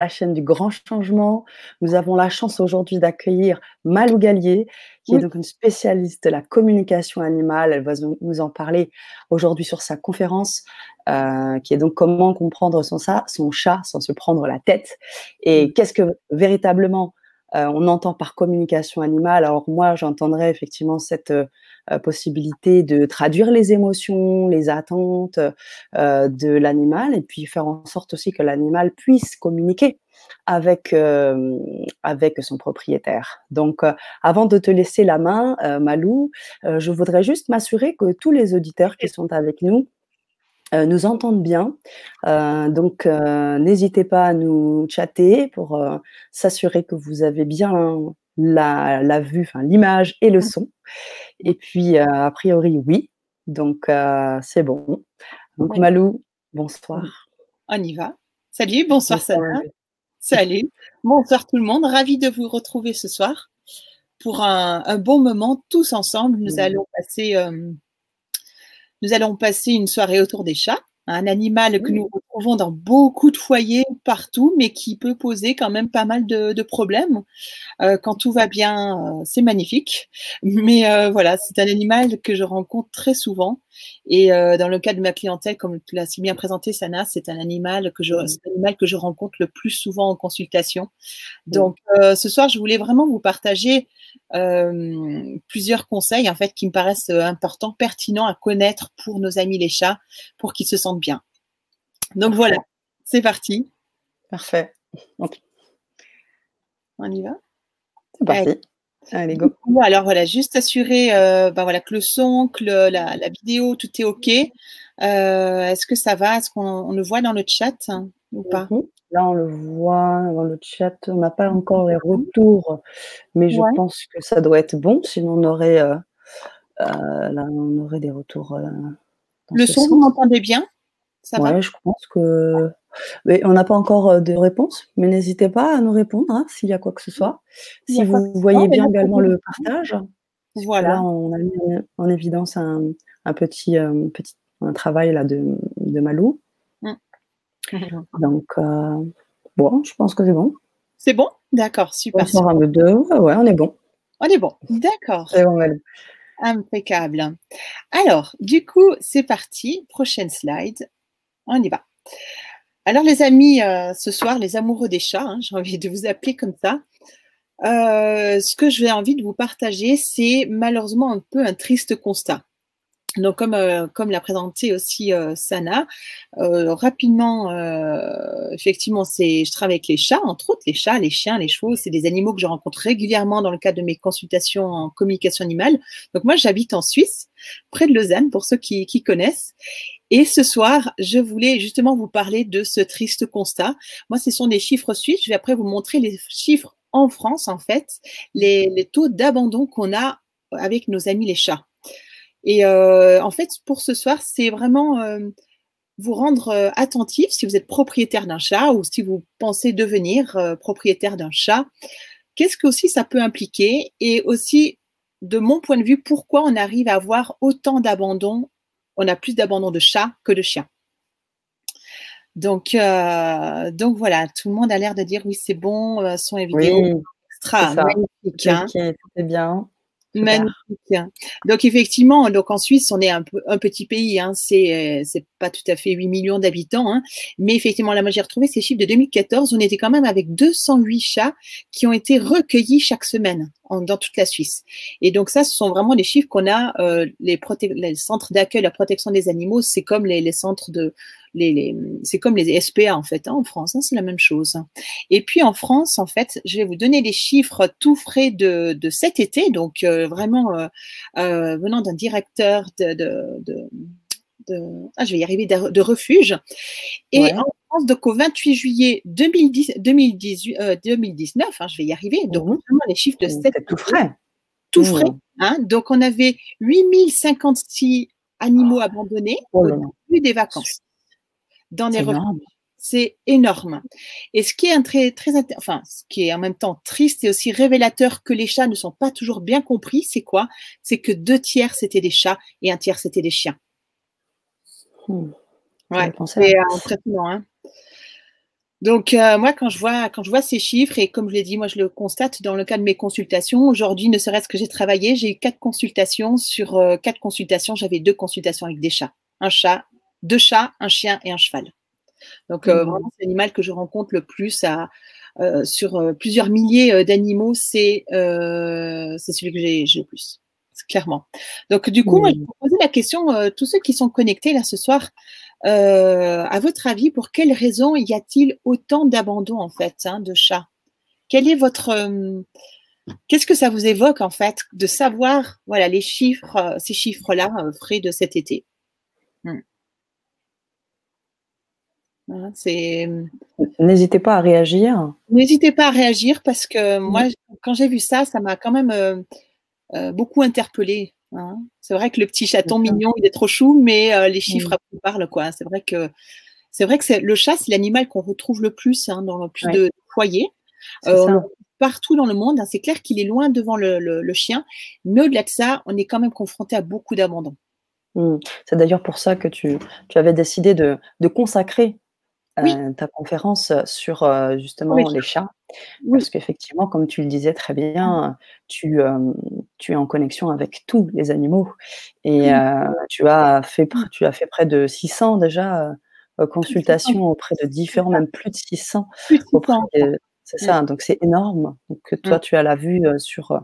la chaîne du grand changement. Nous avons la chance aujourd'hui d'accueillir Malou Gallier, qui est donc une spécialiste de la communication animale. Elle va nous en parler aujourd'hui sur sa conférence, euh, qui est donc comment comprendre son, son chat sans se prendre la tête. Et qu'est-ce que véritablement on entend par communication animale. Alors moi, j'entendrais effectivement cette euh, possibilité de traduire les émotions, les attentes euh, de l'animal, et puis faire en sorte aussi que l'animal puisse communiquer avec avec son propriétaire. Donc, avant de te laisser la main, Malou, je voudrais juste m'assurer que tous les auditeurs qui sont avec nous euh, nous entendent bien. Euh, donc, euh, n'hésitez pas à nous chatter pour s'assurer que vous avez bien la, vue, enfin l'image et le son. Et puis, a priori, oui. Donc, c'est bon. Donc, Malou, bonsoir. On y va. Salut, bonsoir, bonsoir Salut. Bonsoir tout le monde. Ravi de vous retrouver ce soir pour un, bon moment tous ensemble. Nous allons passer nous allons passer une soirée autour des chats, un animal que nous retrouvons dans beaucoup de foyers partout, mais qui peut poser quand même pas mal de, problèmes. Euh, quand tout va bien, euh, c'est magnifique. Mais euh, voilà, c'est un animal que je rencontre très souvent. Et dans le cas de ma clientèle, comme tu l'as si bien présenté, Sana, c'est un animal que je, animal que je rencontre le plus souvent en consultation. Donc, ce soir, je voulais vraiment vous partager plusieurs conseils en fait qui me paraissent importants, pertinents à connaître pour nos amis les chats, pour qu'ils se sentent bien. Donc voilà, c'est parti. Parfait. On y va? C'est parti. Allez. go. Alors voilà, juste assurer euh, ben voilà, que le son, que la, vidéo, tout est OK. Euh, est-ce que ça va? Est-ce qu'on le voit dans le chat ou pas? Mhm. Là, on le voit dans le chat. On n'a pas encore les retours, mais je pense que ça doit être bon. Sinon, on aurait, euh, là, on aurait des retours. le son, vous m'entendez bien? Oui, je pense que. Mais on n'a pas encore euh, de réponse, mais n'hésitez pas à nous répondre hein, s'il y a quoi que ce soit. Si vous voyez bien également le partage, voilà. Là, on a mis en évidence un, petit, euh, petit un travail là de, de Malou. Mmh. Donc, euh, bon, je pense que c'est bon. C'est bon? D'accord, super. On de deux. Ouais, on est bon. On est bon, d'accord. C'est bon, Malou. Impeccable. Alors, du coup, c'est parti. Prochaine slide. On y va. Alors les amis, euh, ce soir, les amoureux des chats, hein, j'ai envie de vous appeler comme ça. Euh, ce que j'ai envie de vous partager, c'est malheureusement un peu un triste constat. Donc, comme, euh, l'a présenté aussi Sana, rapidement, effectivement, c'est, je travaille avec les chats, entre autres les chats, les chiens, les chevaux, c'est des animaux que je rencontre régulièrement dans le cadre de mes consultations en communication animale. Donc, moi, j'habite en Suisse, près de Lausanne, pour ceux qui connaissent. Et ce soir, je voulais justement vous parler de ce triste constat. Moi, ce sont des chiffres suisses. Je vais après vous montrer les chiffres en France, en fait, les, taux d'abandon qu'on a avec nos amis les chats. Et euh, en fait, pour ce soir, c'est vraiment euh, vous rendre euh, attentif si vous êtes propriétaire d'un chat ou si vous pensez devenir propriétaire d'un chat. Qu'est-ce que aussi ça peut impliquer? Et aussi, de mon point de vue, pourquoi on arrive à avoir autant d'abandon on a plus d'abandon de chats que de chiens. Donc, euh, donc voilà, tout le monde a l'air de dire oui, c'est bon, euh, son et vidéo extra, magnifique. Hein. c'est bien. Magnifique. Donc effectivement, donc en Suisse, on est un, petit pays, hein, c'est pas tout à fait 8 millions d'habitants, hein, mais effectivement, là, moi j'ai retrouvé ces chiffres de 2014, on était quand même avec 208 chats qui ont été recueillis chaque semaine dans toute la Suisse. Et donc ça, ce sont vraiment les chiffres qu'on a, euh, les, centres d'accueil, la protection des animaux, c'est comme les, centres de, les, c'est comme les SPA en fait hein, en France, hein, c'est la même chose. Et puis en France, en fait, je vais vous donner les chiffres tout frais de, de cet été, donc euh, vraiment euh, euh, venant d'un directeur de, de, de, ah, je vais y arriver, de, refuge. Et en France, donc au 28 juillet 2010, 2018, 2019, hein, je vais y arriver, donc mmh. vraiment les chiffres de cet tout frais. Tout mmh. frais. Hein, donc on avait 8056 animaux abandonnés oh au début des vacances dans les C'est énorme. Et ce qui est un très, très, enfin, ce qui est en même temps triste et aussi révélateur que les chats ne sont pas toujours bien compris, c'est quoi? C'est que deux tiers c'était des chats et un tiers c'était des chiens. Hmm. Ouais, c'est impressionnant. Hein Donc moi, quand je vois quand je vois ces chiffres et comme je l'ai dit, moi je le constate dans le cas de mes consultations. Aujourd'hui, ne serait-ce que j'ai travaillé, j'ai eu quatre consultations. Sur quatre consultations, j'avais deux consultations avec des chats, un chat, deux chats, un chien et un cheval. Donc mmh. vraiment, c'est l'animal que je rencontre le plus à, sur plusieurs milliers d'animaux, c'est celui que j'ai le plus clairement. Donc, du coup, moi, je vais vous poser la question, euh, tous ceux qui sont connectés là ce soir, euh, à votre avis, pour quelles raisons y a-t-il autant d'abandon en fait hein, de chats? Quel est votre euh, Qu'est-ce que ça vous évoque en fait de savoir, voilà, les chiffres, ces chiffres-là frais de cet été? Hmm. N'hésitez pas à réagir. N'hésitez pas à réagir parce que moi, quand j'ai vu ça, ça m'a quand même euh, beaucoup interpellé. Hein. C'est vrai que le petit chaton mignon, il est trop chou, mais euh, les chiffres mmh. parlent quoi. C'est vrai que c'est vrai que c'est le chat, c'est l'animal qu'on retrouve le plus hein, dans le plus de foyers. Euh, partout dans le monde, hein. c'est clair qu'il est loin devant le, chien, mais au-delà de ça, on est quand même confronté à beaucoup d'abandon. Mmh. C'est d'ailleurs pour ça que tu, tu avais décidé de, de consacrer ta conférence sur justement les chats? Parce qu'effectivement, comme tu le disais très bien, tu, tu es en connexion avec tous les animaux. Et tu, as fait, tu as fait près de 600 déjà consultations auprès de différents, même plus de 600. C'est ça, donc c'est énorme. Donc toi, tu as la vue sur,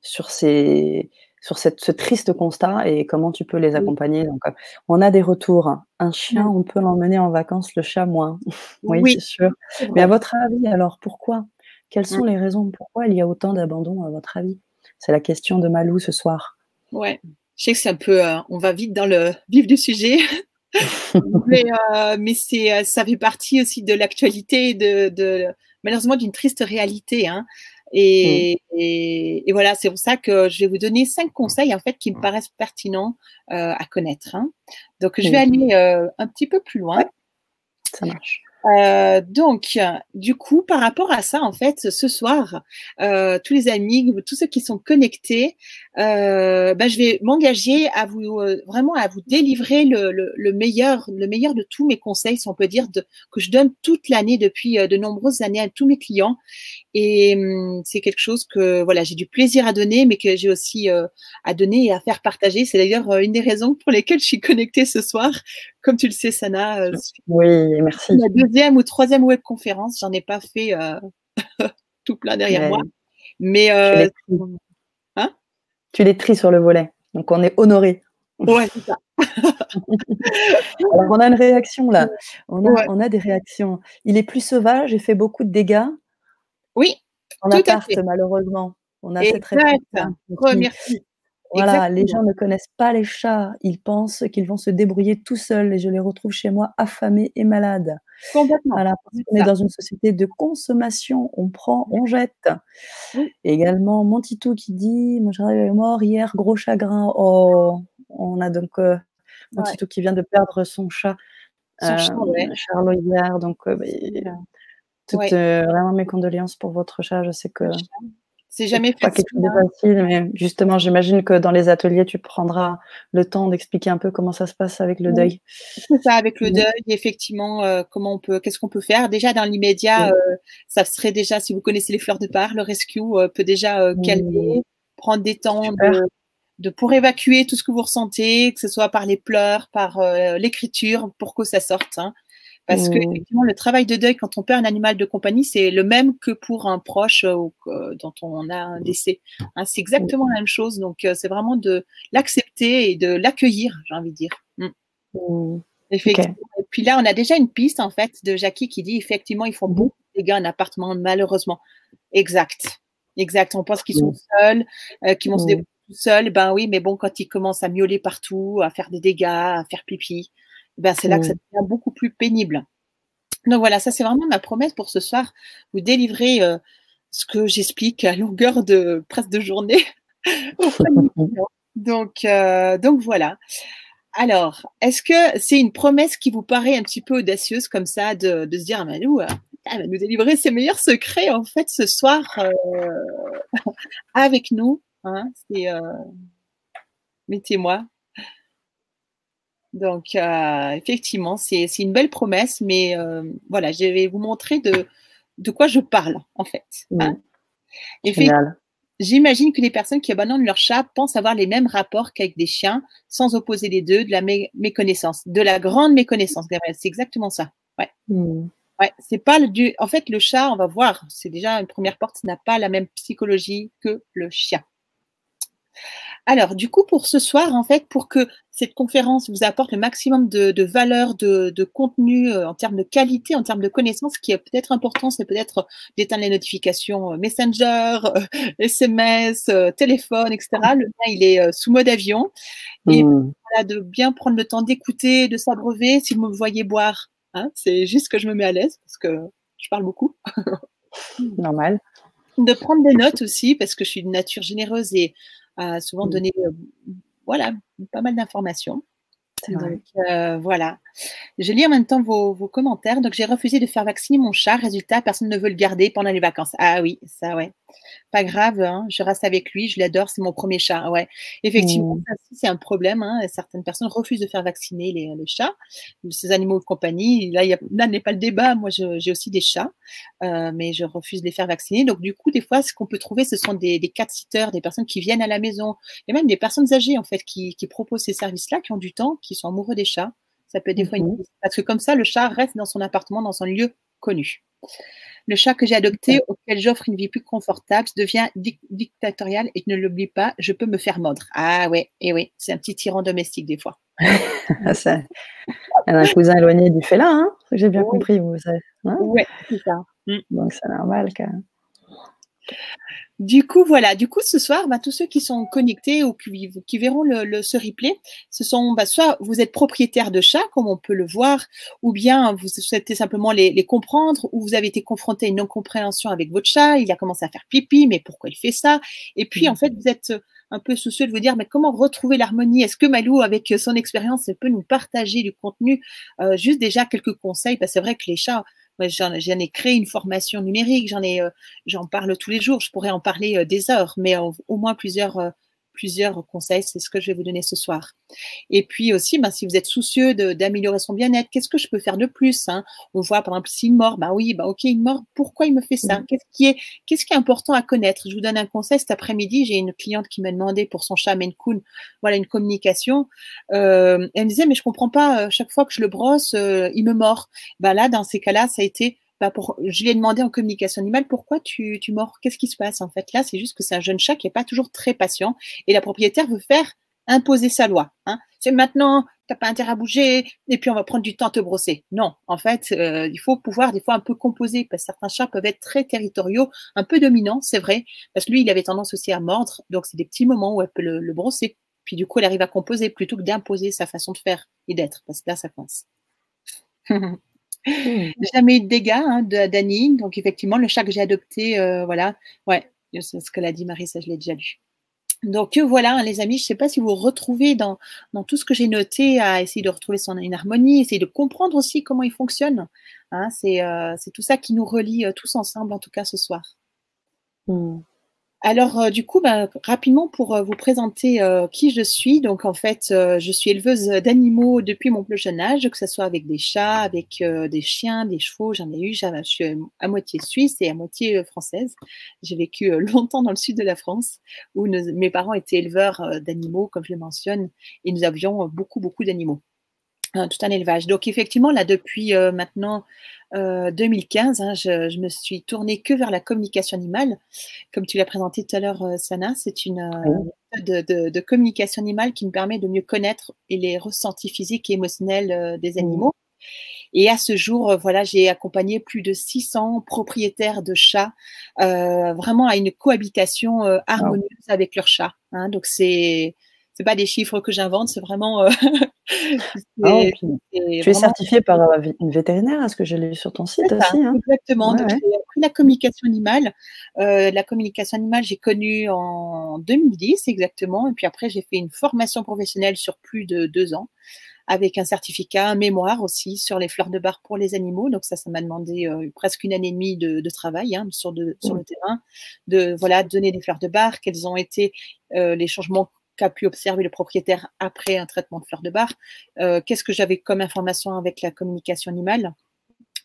sur ces sur cette, ce triste constat et comment tu peux les accompagner. Donc, euh, on a des retours. Un chien, on peut l'emmener en vacances, le chat moins. oui, c'est sûr. Mais à votre avis, alors pourquoi? Quelles sont les raisons Pourquoi il y a autant d'abandon, à votre avis? C'est la question de Malou ce soir. Ouais, je sais que c'est un peu. Euh, on va vite dans le vif du sujet. mais, euh, mais c'est, ça fait partie aussi de l'actualité, de, de malheureusement d'une triste réalité. Hein. Mmh. Et, voilà, c'est pour ça que je vais vous donner cinq conseils en fait qui me paraissent pertinents euh, à connaître. Hein. Donc je vais mmh. aller euh, un petit peu plus loin. Ça marche. Euh, donc, du coup, par rapport à ça, en fait, ce soir, euh, tous les amis, tous ceux qui sont connectés, euh, ben, je vais m'engager à vous vraiment à vous délivrer le, le, meilleur, le meilleur de tous mes conseils, si on peut dire, de, que je donne toute l'année depuis de nombreuses années à tous mes clients. Et hum, c'est quelque chose que voilà, j'ai du plaisir à donner, mais que j'ai aussi à donner et à faire partager. C'est d'ailleurs une des raisons pour lesquelles je suis connectée ce soir. Comme tu le sais, Sana. oui, merci deuxième ou troisième web conférence. J'en ai pas fait euh, tout plein derrière moi. Mais euh, hein? Tu les tries sur le volet. Donc on est honoré. Ouais, c'est ça. Alors on a une réaction là. On a, des réactions. Il est plus sauvage et fait beaucoup de dégâts. Oui. En appart, malheureusement. On a cette réponse. Merci. Voilà, les gens ne connaissent pas les chats. Ils pensent qu'ils vont se débrouiller tout seuls et je les retrouve chez moi affamés et malades. Complètement. Voilà, parce qu'on est dans une société de consommation. On prend, on jette. également, mon Titou qui dit Moi, j'arrive mort hier, gros chagrin. Oh, on a donc euh, mon Titou qui vient de perdre son chat. Son euh, chat, Charlot hier. Donc, euh, toutes, vraiment mes condoléances pour votre chat. Je sais que c'est jamais facile. Pas quelque chose de hein. facile, mais justement, j'imagine que dans les ateliers, tu prendras le temps d'expliquer un peu comment ça se passe avec le deuil. C'est ça, avec le deuil, effectivement, euh, comment on peut, qu'est-ce qu'on peut faire. Déjà, dans l'immédiat, euh, ça serait déjà, si vous connaissez les fleurs de bar, le rescue euh, peut déjà calmer, prendre des temps de, pour évacuer tout ce que vous ressentez, que ce soit par les pleurs, par l'écriture, pour que ça sorte. Hein. Parce que mmh. effectivement, le travail de deuil quand on perd un animal de compagnie, c'est le même que pour un proche euh, euh, dont on a un décès. Hein, c'est exactement la même chose. Donc, euh, c'est vraiment de l'accepter et de l'accueillir, j'ai envie de dire. Mmh. Mmh. Effectivement. Et puis là, on a déjà une piste en fait de Jackie qui dit effectivement, ils font beaucoup de dégâts en appartement, malheureusement. Exact. Exact. On pense qu'ils sont seuls, qu'ils vont se débrouiller tout seuls. Ben oui, mais bon, quand ils commencent à miauler partout, à faire des dégâts, à faire pipi, ben c'est là que ça mmh. devient beaucoup plus pénible. Donc voilà, ça c'est vraiment ma promesse pour ce soir, vous délivrer euh, ce que j'explique à longueur de presque de journée. donc, euh, donc voilà. Alors, est-ce que c'est une promesse qui vous paraît un petit peu audacieuse comme ça de, de se dire, Malou, euh, elle va nous délivrer ses meilleurs secrets en fait ce soir avec nous. Hein, c'est mettez-moi Donc, effectivement, c'est une belle promesse, mais voilà, je vais vous montrer de, de quoi je parle, en fait. Hein. J'imagine que les personnes qui abandonnent leur chat pensent avoir les mêmes rapports qu'avec des chiens, sans opposer les deux, de la méconnaissance, de la grande méconnaissance, Gabriel. C'est exactement ça. Ouais. Hmm. Ouais, c'est pas le du. En fait, le chat, on va voir, c'est déjà une première porte, n'a pas la même psychologie que le chien. Alors, du coup, pour ce soir, en fait, pour que cette conférence vous apporte le maximum de, valeur, de, contenu euh, en termes de qualité, en termes de connaissances, ce qui est peut-être important, c'est peut-être d'éteindre les notifications euh, Messenger, SMS, euh, téléphone, etc. Le mien, il est sous mode avion. Et mmh. voilà, de bien prendre le temps d'écouter, de s'abreuver. Si vous me voyez boire, hein, c'est juste que je me mets à l'aise parce que je parle beaucoup. Normal. De prendre des notes aussi parce que je suis de nature généreuse et a souvent mmh. donné voilà, pas mal d'informations. Donc euh, voilà. Je lis en même temps vos, commentaires. Donc j'ai refusé de faire vacciner mon chat. Résultat, personne ne veut le garder pendant les vacances. Ah oui, ça ouais. Pas grave, hein. je reste avec lui, je l'adore, c'est mon premier chat. Ouais, effectivement, mmh. c'est un problème. Hein. Certaines personnes refusent de faire vacciner les, chats, ces animaux de compagnie. Là, y là n'est pas le débat. Moi, j'ai aussi des chats, euh, mais je refuse de les faire vacciner. Donc du coup, des fois, ce qu'on peut trouver, ce sont des, des cat-sitters, des personnes qui viennent à la maison, et même des personnes âgées en fait qui, qui proposent ces services-là, qui ont du temps, qui sont amoureux des chats. Ça peut être des fois une... Mhm. Parce que comme ça, le chat reste dans son appartement, dans un lieu connu. Le chat que j'ai adopté, auquel j'offre une vie plus confortable, devient dictatorial et ne l'oublie pas, je peux me faire mordre. Ah ouais, et oui, c'est un petit tyran domestique des fois. c'est un cousin éloigné du félin, hein j'ai bien compris. Vous savez, hein oui, c'est ça. Mm. Donc c'est normal quand du coup, voilà. Du coup, ce soir, bah, tous ceux qui sont connectés ou qui, qui verront le, ce replay, ce sont bah, soit vous êtes propriétaire de chats, comme on peut le voir, ou bien vous souhaitez simplement les, les comprendre, ou vous avez été confronté à une non-compréhension avec votre chat, il a commencé à faire pipi, mais pourquoi il fait ça? Et puis, en mmh. fait, vous êtes un peu soucieux de vous dire, mais comment retrouver l'harmonie? Est-ce que Malou, avec son expérience, peut nous partager du contenu? Euh, Juste déjà quelques conseils, parce que c'est vrai que les chats, j'en ai créé une formation numérique, j'en ai, euh, j'en parle tous les jours. Je pourrais en parler euh, des heures, mais au moins plusieurs plusieurs conseils, c'est ce que je vais vous donner ce soir. Et puis aussi, ben, si vous êtes soucieux d'améliorer son bien-être, qu'est-ce que je peux faire de plus hein? On voit par exemple s'il mord, ben oui, ben ok, il mord, pourquoi il me fait ça? Mmh. Qu'est-ce qui est, qu'est-ce qui est important à connaître? Je vous donne un conseil. Cet après-midi, j'ai une cliente qui m'a demandé pour son chat Maine Coon, voilà une communication. Euh, elle me disait mais je comprends pas, euh, chaque fois que je le brosse, euh, il me mord. Ben là, dans ces cas-là, ça a été bah, je lui ai demandé en communication animale pourquoi tu, mords, qu'est-ce qui se passe en fait? Là, c'est juste que c'est un jeune chat qui n'est pas toujours très patient et la propriétaire veut faire imposer sa loi. Hein. C'est maintenant, tu n'as pas intérêt à bouger et puis on va prendre du temps à te brosser. Non, en fait, euh, il faut pouvoir des fois un peu composer parce que certains chats peuvent être très territoriaux, un peu dominants, c'est vrai, parce que lui, il avait tendance aussi à mordre, donc c'est des petits moments où elle peut le, le brosser. Puis du coup, elle arrive à composer plutôt que d'imposer sa façon de faire et d'être, parce que là, ça coince. Mmh. Jamais eu de dégâts hein, d'Annie. Donc, effectivement, le chat que j'ai adopté, euh, voilà. Ouais, c'est ce que l'a dit Marie, ça, je l'ai déjà lu. Donc, voilà, hein, les amis, je ne sais pas si vous retrouvez dans, dans tout ce que j'ai noté à essayer de retrouver son, une harmonie, essayer de comprendre aussi comment il fonctionne. Hein, euh, c'est tout ça qui nous relie euh, tous ensemble, en tout cas ce soir. Mmh. Alors, euh, du coup, bah, rapidement pour euh, vous présenter euh, qui je suis. Donc, en fait, je suis éleveuse d'animaux depuis mon plus jeune âge, que ce soit avec des chats, avec des chiens, des chevaux. J'en ai eu. Je suis à moitié suisse et à moitié française. J'ai vécu longtemps dans le sud de la France, où mes parents étaient éleveurs d'animaux, comme je le mentionne, et nous avions beaucoup, beaucoup d'animaux tout un élevage. Donc effectivement, là, depuis maintenant 2015, hein, je, me suis tournée que vers la communication animale. Comme tu l'as présenté tout à l'heure, Sana, c'est une méthode de, communication animale qui me permet de mieux connaître les ressentis physiques et émotionnels des animaux. Et à ce jour, voilà, j'ai accompagné plus de 600 propriétaires de chats, vraiment à une cohabitation harmonieuse avec leurs chats. Hein. donc c'est c'est pas des chiffres que j'invente, c'est vraiment. Euh, ah, tu es certifié par euh, une vétérinaire, est-ce que je l'ai lu sur ton site aussi hein Exactement. j'ai appris la communication animale. Euh, la communication animale, j'ai connu en 2010 exactement, et puis après j'ai fait une formation professionnelle sur plus de deux ans avec un certificat, un mémoire aussi sur les fleurs de bar pour les animaux. Donc ça, ça m'a demandé presque une année et demie de, travail hein, sur, sur, le terrain, de voilà donner des fleurs de bar, quels ont été les changements qu'a pu observer le propriétaire après un traitement de fleurs de bar, qu'est-ce que j'avais comme information avec la communication animale?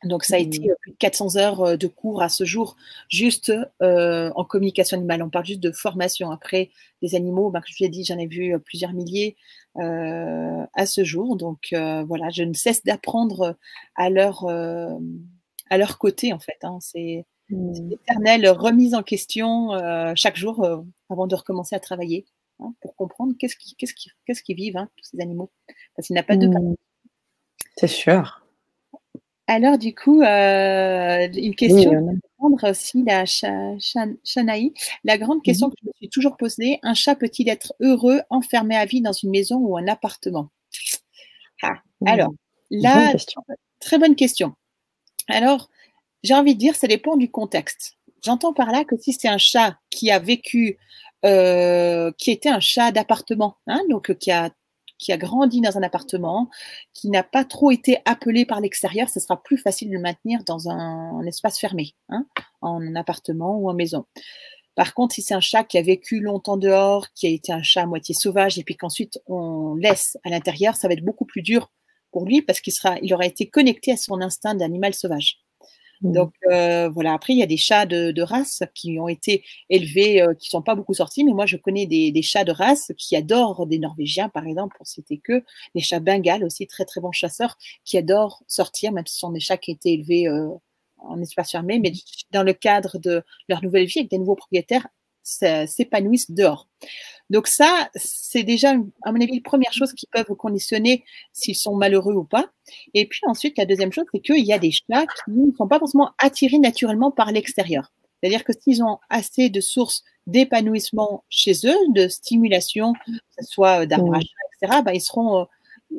Donc, ça a été mmh. plus de 400 heures de cours à ce jour, juste en communication animale. On parle juste de formation. Après, les animaux, ben, comme je vous ai dit, j'en ai vu plusieurs milliers à ce jour. Donc, voilà, je ne cesse d'apprendre à leur, à leur côté, en fait. Hein. C'est une mmh. éternelle remise en question chaque jour avant de recommencer à travailler hein, pour comprendre qu'est-ce qu'ils qu'est-ce qui, qu'est-ce qui vivent, hein, tous ces animaux. Parce qu'il n'y a pas de mmh. C'est sûr. Alors, du coup, euh, une question oui, aussi, la Chanaï. La grande question que je me suis toujours posée, un chat peut-il être heureux enfermé à vie dans une maison ou un appartement? Ah, Alors, là, très bonne question. Alors, j'ai envie de dire, ça dépend du contexte. J'entends par là que si c'est un chat qui a vécu, euh, qui était un chat d'appartement, hein, donc qui a qui a grandi dans un appartement, qui n'a pas trop été appelé par l'extérieur, ce sera plus facile de le maintenir dans un, espace fermé, hein, en appartement ou en maison. Par contre, si c'est un chat qui a vécu longtemps dehors, qui a été un chat à moitié sauvage, et puis qu'ensuite on laisse à l'intérieur, ça va être beaucoup plus dur pour lui parce qu'il sera, il aura été connecté à son instinct d'animal sauvage. Mmh. Donc euh, voilà, après il y a des chats de, race qui ont été élevés, euh, qui sont pas beaucoup sortis, mais moi je connais des, chats de race qui adorent des Norvégiens par exemple, pour citer que, des chats bengales aussi, très très bons chasseurs, qui adorent sortir, même si ce sont des chats qui ont été élevés euh, en espace fermé, mais dans le cadre de leur nouvelle vie avec des nouveaux propriétaires, s'épanouissent dehors. Donc ça, c'est déjà, à mon avis, la première chose qui peuvent conditionner s'ils sont malheureux ou pas. Et puis ensuite, la deuxième chose, c'est qu'il y a des chats qui ne sont pas forcément attirés naturellement par l'extérieur. C'est-à-dire que s'ils ont assez de sources d'épanouissement chez eux, de stimulation, que ce soit d'arbre etc., ben, ils seront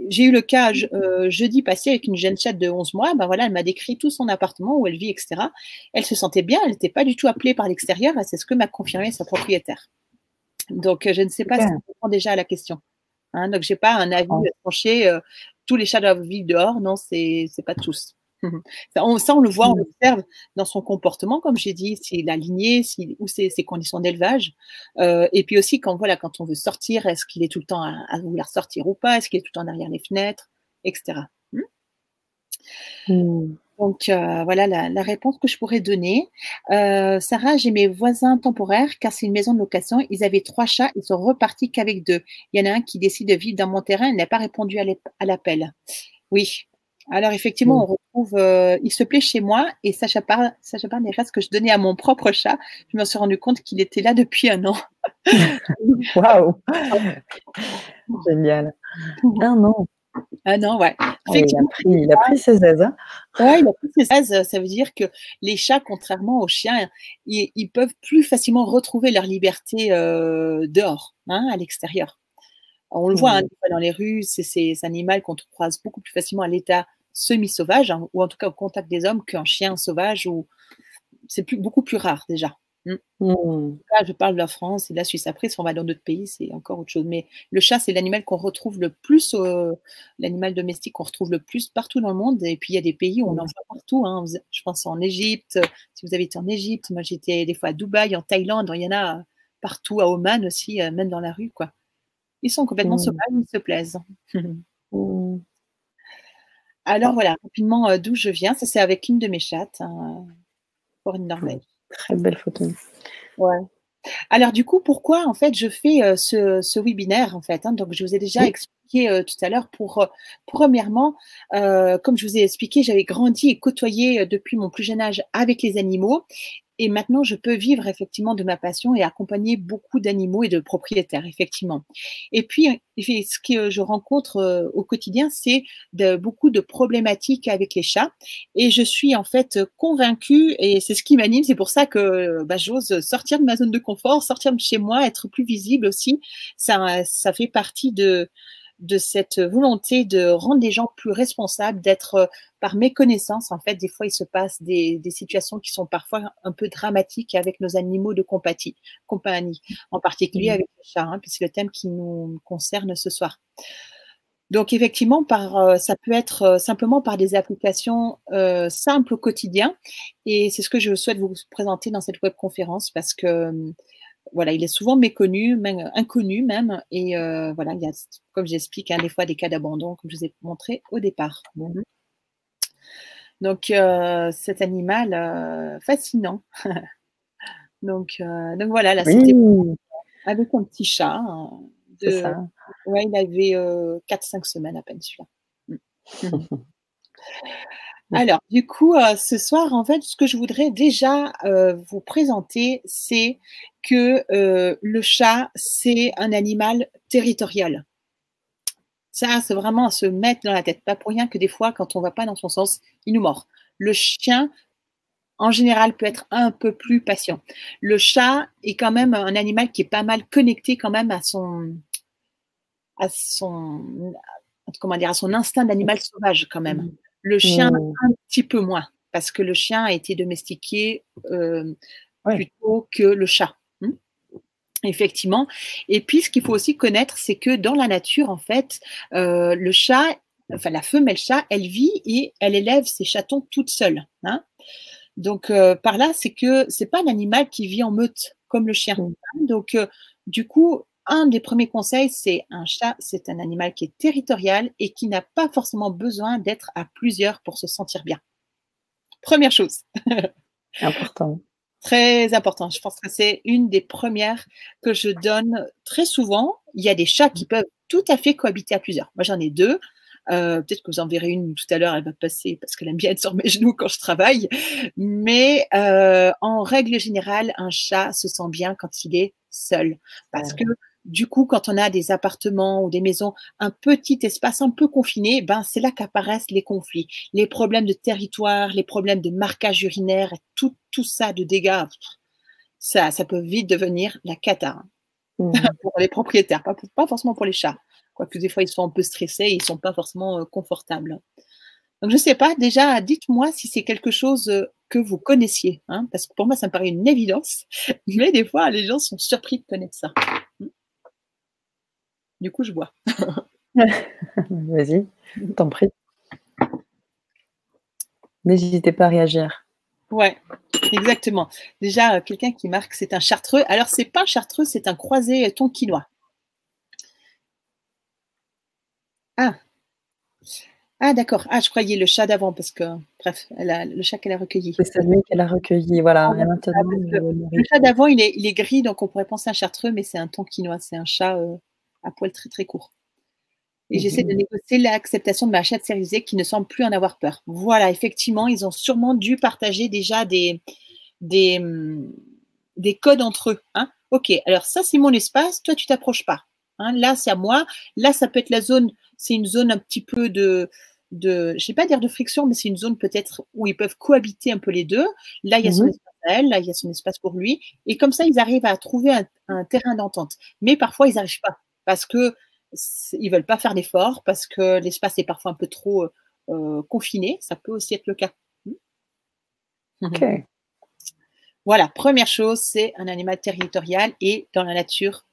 j'ai eu le cas euh, jeudi passé avec une jeune chatte de 11 mois. Ben voilà, elle m'a décrit tout son appartement où elle vit, etc. Elle se sentait bien, elle n'était pas du tout appelée par l'extérieur. C'est ce que m'a confirmé sa propriétaire. Donc, je ne sais pas si on répond déjà à la question. Hein, donc, j'ai pas un avis tranché. Euh, tous les chats doivent vivre dehors. Non, c'est n'est pas tous. Ça on, ça, on, le voit, on l'observe dans son comportement, comme j'ai dit, s'il a aligné, si, ou ses, ses, conditions d'élevage. Euh, et puis aussi, quand, voilà, quand on veut sortir, est-ce qu'il est tout le temps à, vouloir sortir ou pas? Est-ce qu'il est tout le temps derrière les fenêtres? Etc. Donc euh, voilà la, la, réponse que je pourrais donner. Euh, Sarah, j'ai mes voisins temporaires car c'est une maison de location. Ils avaient trois chats, ils sont repartis qu'avec deux. Il y en a un qui décide de vivre dans mon terrain, il n'a pas répondu à l'appel. Oui, alors effectivement, on retrouve, euh, il se plaît chez moi et Sacha parle, Sacha parle des restes que je donnais à mon propre chat. Je me suis rendu compte qu'il était là depuis un an. Waouh, génial. Un an. Un an, ouais. Ah, il, a pris, il, a pris, ses aises. Hein ouais, il a pris ses aises. Ça veut dire que les chats, contrairement aux chiens, ils, peuvent plus facilement retrouver leur liberté euh, dehors, hein, à l'extérieur. On le voit hein, mmh. dans les rues, c'est ces animaux qu'on croise beaucoup plus facilement à l'état semi-sauvage, hein, ou en tout cas au contact des hommes qu'un chien sauvage, ou c'est beaucoup plus rare déjà. Mmh. Mmh. Là, je parle de la France et de la Suisse. Après, si on va dans d'autres pays, c'est encore autre chose. Mais le chat, c'est l'animal qu'on retrouve le plus, l'animal domestique qu'on retrouve le plus partout dans le monde. Et puis, il y a des pays où on en voit partout. Hein. Je pense en Égypte. Si vous avez été en Égypte, moi j'étais des fois à Dubaï, en Thaïlande, il y en a partout, à Oman aussi, euh, même dans la rue. quoi. Ils sont complètement mmh. sauvages, ils se plaisent. Mmh. Alors voilà, rapidement euh, d'où je viens. Ça, c'est avec une de mes chattes, hein, pour une Norvège. Très belle photo. Ouais. Alors du coup, pourquoi en fait je fais euh, ce, webinaire en fait hein? Donc je vous ai déjà expliqué euh, tout à l'heure. Pour premièrement, comme je vous ai expliqué, j'avais grandi et côtoyé depuis mon plus jeune âge avec les animaux et maintenant, je peux vivre effectivement de ma passion et accompagner beaucoup d'animaux et de propriétaires, effectivement. Et puis, ce que je rencontre euh, au quotidien, c'est beaucoup de problématiques avec les chats. Et je suis en fait convaincue, et c'est ce qui m'anime, c'est pour ça que bah, j'ose sortir de ma zone de confort, sortir de chez moi, être plus visible aussi. Ça, ça fait partie de, de cette volonté de rendre les gens plus responsables, d'être euh, par méconnaissance, en fait, des fois il se passe des, situations qui sont parfois un peu dramatiques avec nos animaux de compagnie, compagnie en particulier mmh. avec les chats, hein, puisque c'est le thème qui nous concerne ce soir. Donc effectivement, par, euh, ça peut être euh, simplement par des applications simples au quotidien, et c'est ce que je souhaite vous présenter dans cette web conférence parce que voilà, il est souvent méconnu, même inconnu même. Et voilà, il y a, comme j'explique, hein, des fois des cas d'abandon, comme je vous ai montré au départ. Donc, cet animal fascinant. donc, donc voilà, là, c'était avec un petit chat. Hein, ouais, il avait 4-5 semaines à peine celui-là. Mmh. Alors, du coup, euh, ce soir, en fait, ce que je voudrais déjà euh, vous présenter, c'est que euh, le chat, c'est un animal territorial. Ça, c'est vraiment à se mettre dans la tête. Pas pour rien que des fois, quand on ne va pas dans son sens, il nous mord. Le chien, en général, peut être un peu plus patient. Le chat est quand même un animal qui est pas mal connecté quand même à son, à son, comment dire, à son instinct d'animal sauvage quand même. Mmh. Le chien, mmh. un petit peu moins, parce que le chien a été domestiqué euh, plutôt que le chat. Hmm. Effectivement. Et puis, ce qu'il faut aussi connaître, c'est que dans la nature, en fait, euh, le chat, enfin la femelle chat, elle vit et elle élève ses chatons toute seule. Hein. Donc, euh, par là, c'est que c'est pas un animal qui vit en meute comme le chien. Mmh. Donc, du coup, un des premiers conseils, c'est un chat, c'est un animal qui est territorial et qui n'a pas forcément besoin d'être à plusieurs pour se sentir bien. Première chose. Important. Très important. Je pense que c'est une des premières que je donne très souvent. Il y a des chats qui peuvent tout à fait cohabiter à plusieurs. Moi, j'en ai deux. Euh, peut-être que vous en verrez une tout à l'heure, elle va passer parce qu'elle aime bien être sur mes genoux quand je travaille. Mais euh, en règle générale, un chat se sent bien quand il est seul. Parce que du coup, quand on a des appartements ou des maisons, un petit espace un peu confiné, ben c'est là qu'apparaissent les conflits, les problèmes de territoire, les problèmes de marquage urinaire, tout, tout ça de dégâts. Ça, ça peut vite devenir la cata hein. mmh. pour les propriétaires, pas, pas, forcément pour les chats. Quoique des fois, ils sont un peu stressés, ils sont pas forcément euh, confortables. Donc, je ne sais pas, déjà, dites-moi si c'est quelque chose euh, que vous connaissiez, hein, parce que pour moi, ça me paraît une évidence, mais des fois, les gens sont surpris de connaître ça. Du coup, je bois. Vas-y, t'en prie. N'hésitez pas à réagir. Ouais, exactement. Déjà, euh, quelqu'un qui marque c'est un chartreux. Alors, c'est pas un chartreux, c'est un croisé tonkinois. Ah. Ah, d'accord. Ah, je croyais le chat d'avant, parce que, bref, le chat qu'elle a recueilli. C'est celui qu'elle a recueilli, voilà. Ah, le, chat d'avant, il est, il est, gris, donc on pourrait penser à un chartreux, mais c'est un tonkinois. C'est un chat euh, à poil très très court. Et j'essaie de négocier l'acceptation de ma chatte sérisée qui ne semble plus en avoir peur. Voilà, effectivement, ils ont sûrement dû partager déjà des, des, des codes entre eux. Hein. Ok, alors ça c'est mon espace, toi tu t'approches pas. Hein. Là c'est à moi. Là ça peut être la zone, c'est une zone un petit peu de, de je sais pas dire de friction, mais c'est une zone peut-être où ils peuvent cohabiter un peu les deux. Là il y a son mhm. espace à elle, là il y a son espace pour lui. Et comme ça ils arrivent à trouver un, un terrain d'entente. Mais parfois ils n'arrivent pas parce que ils veulent pas faire d'efforts, parce que l'espace est parfois un peu trop euh, confiné. Ça peut aussi être le cas. Hmm. Ok. Voilà, première chose, c'est un animal territorial et dans la nature,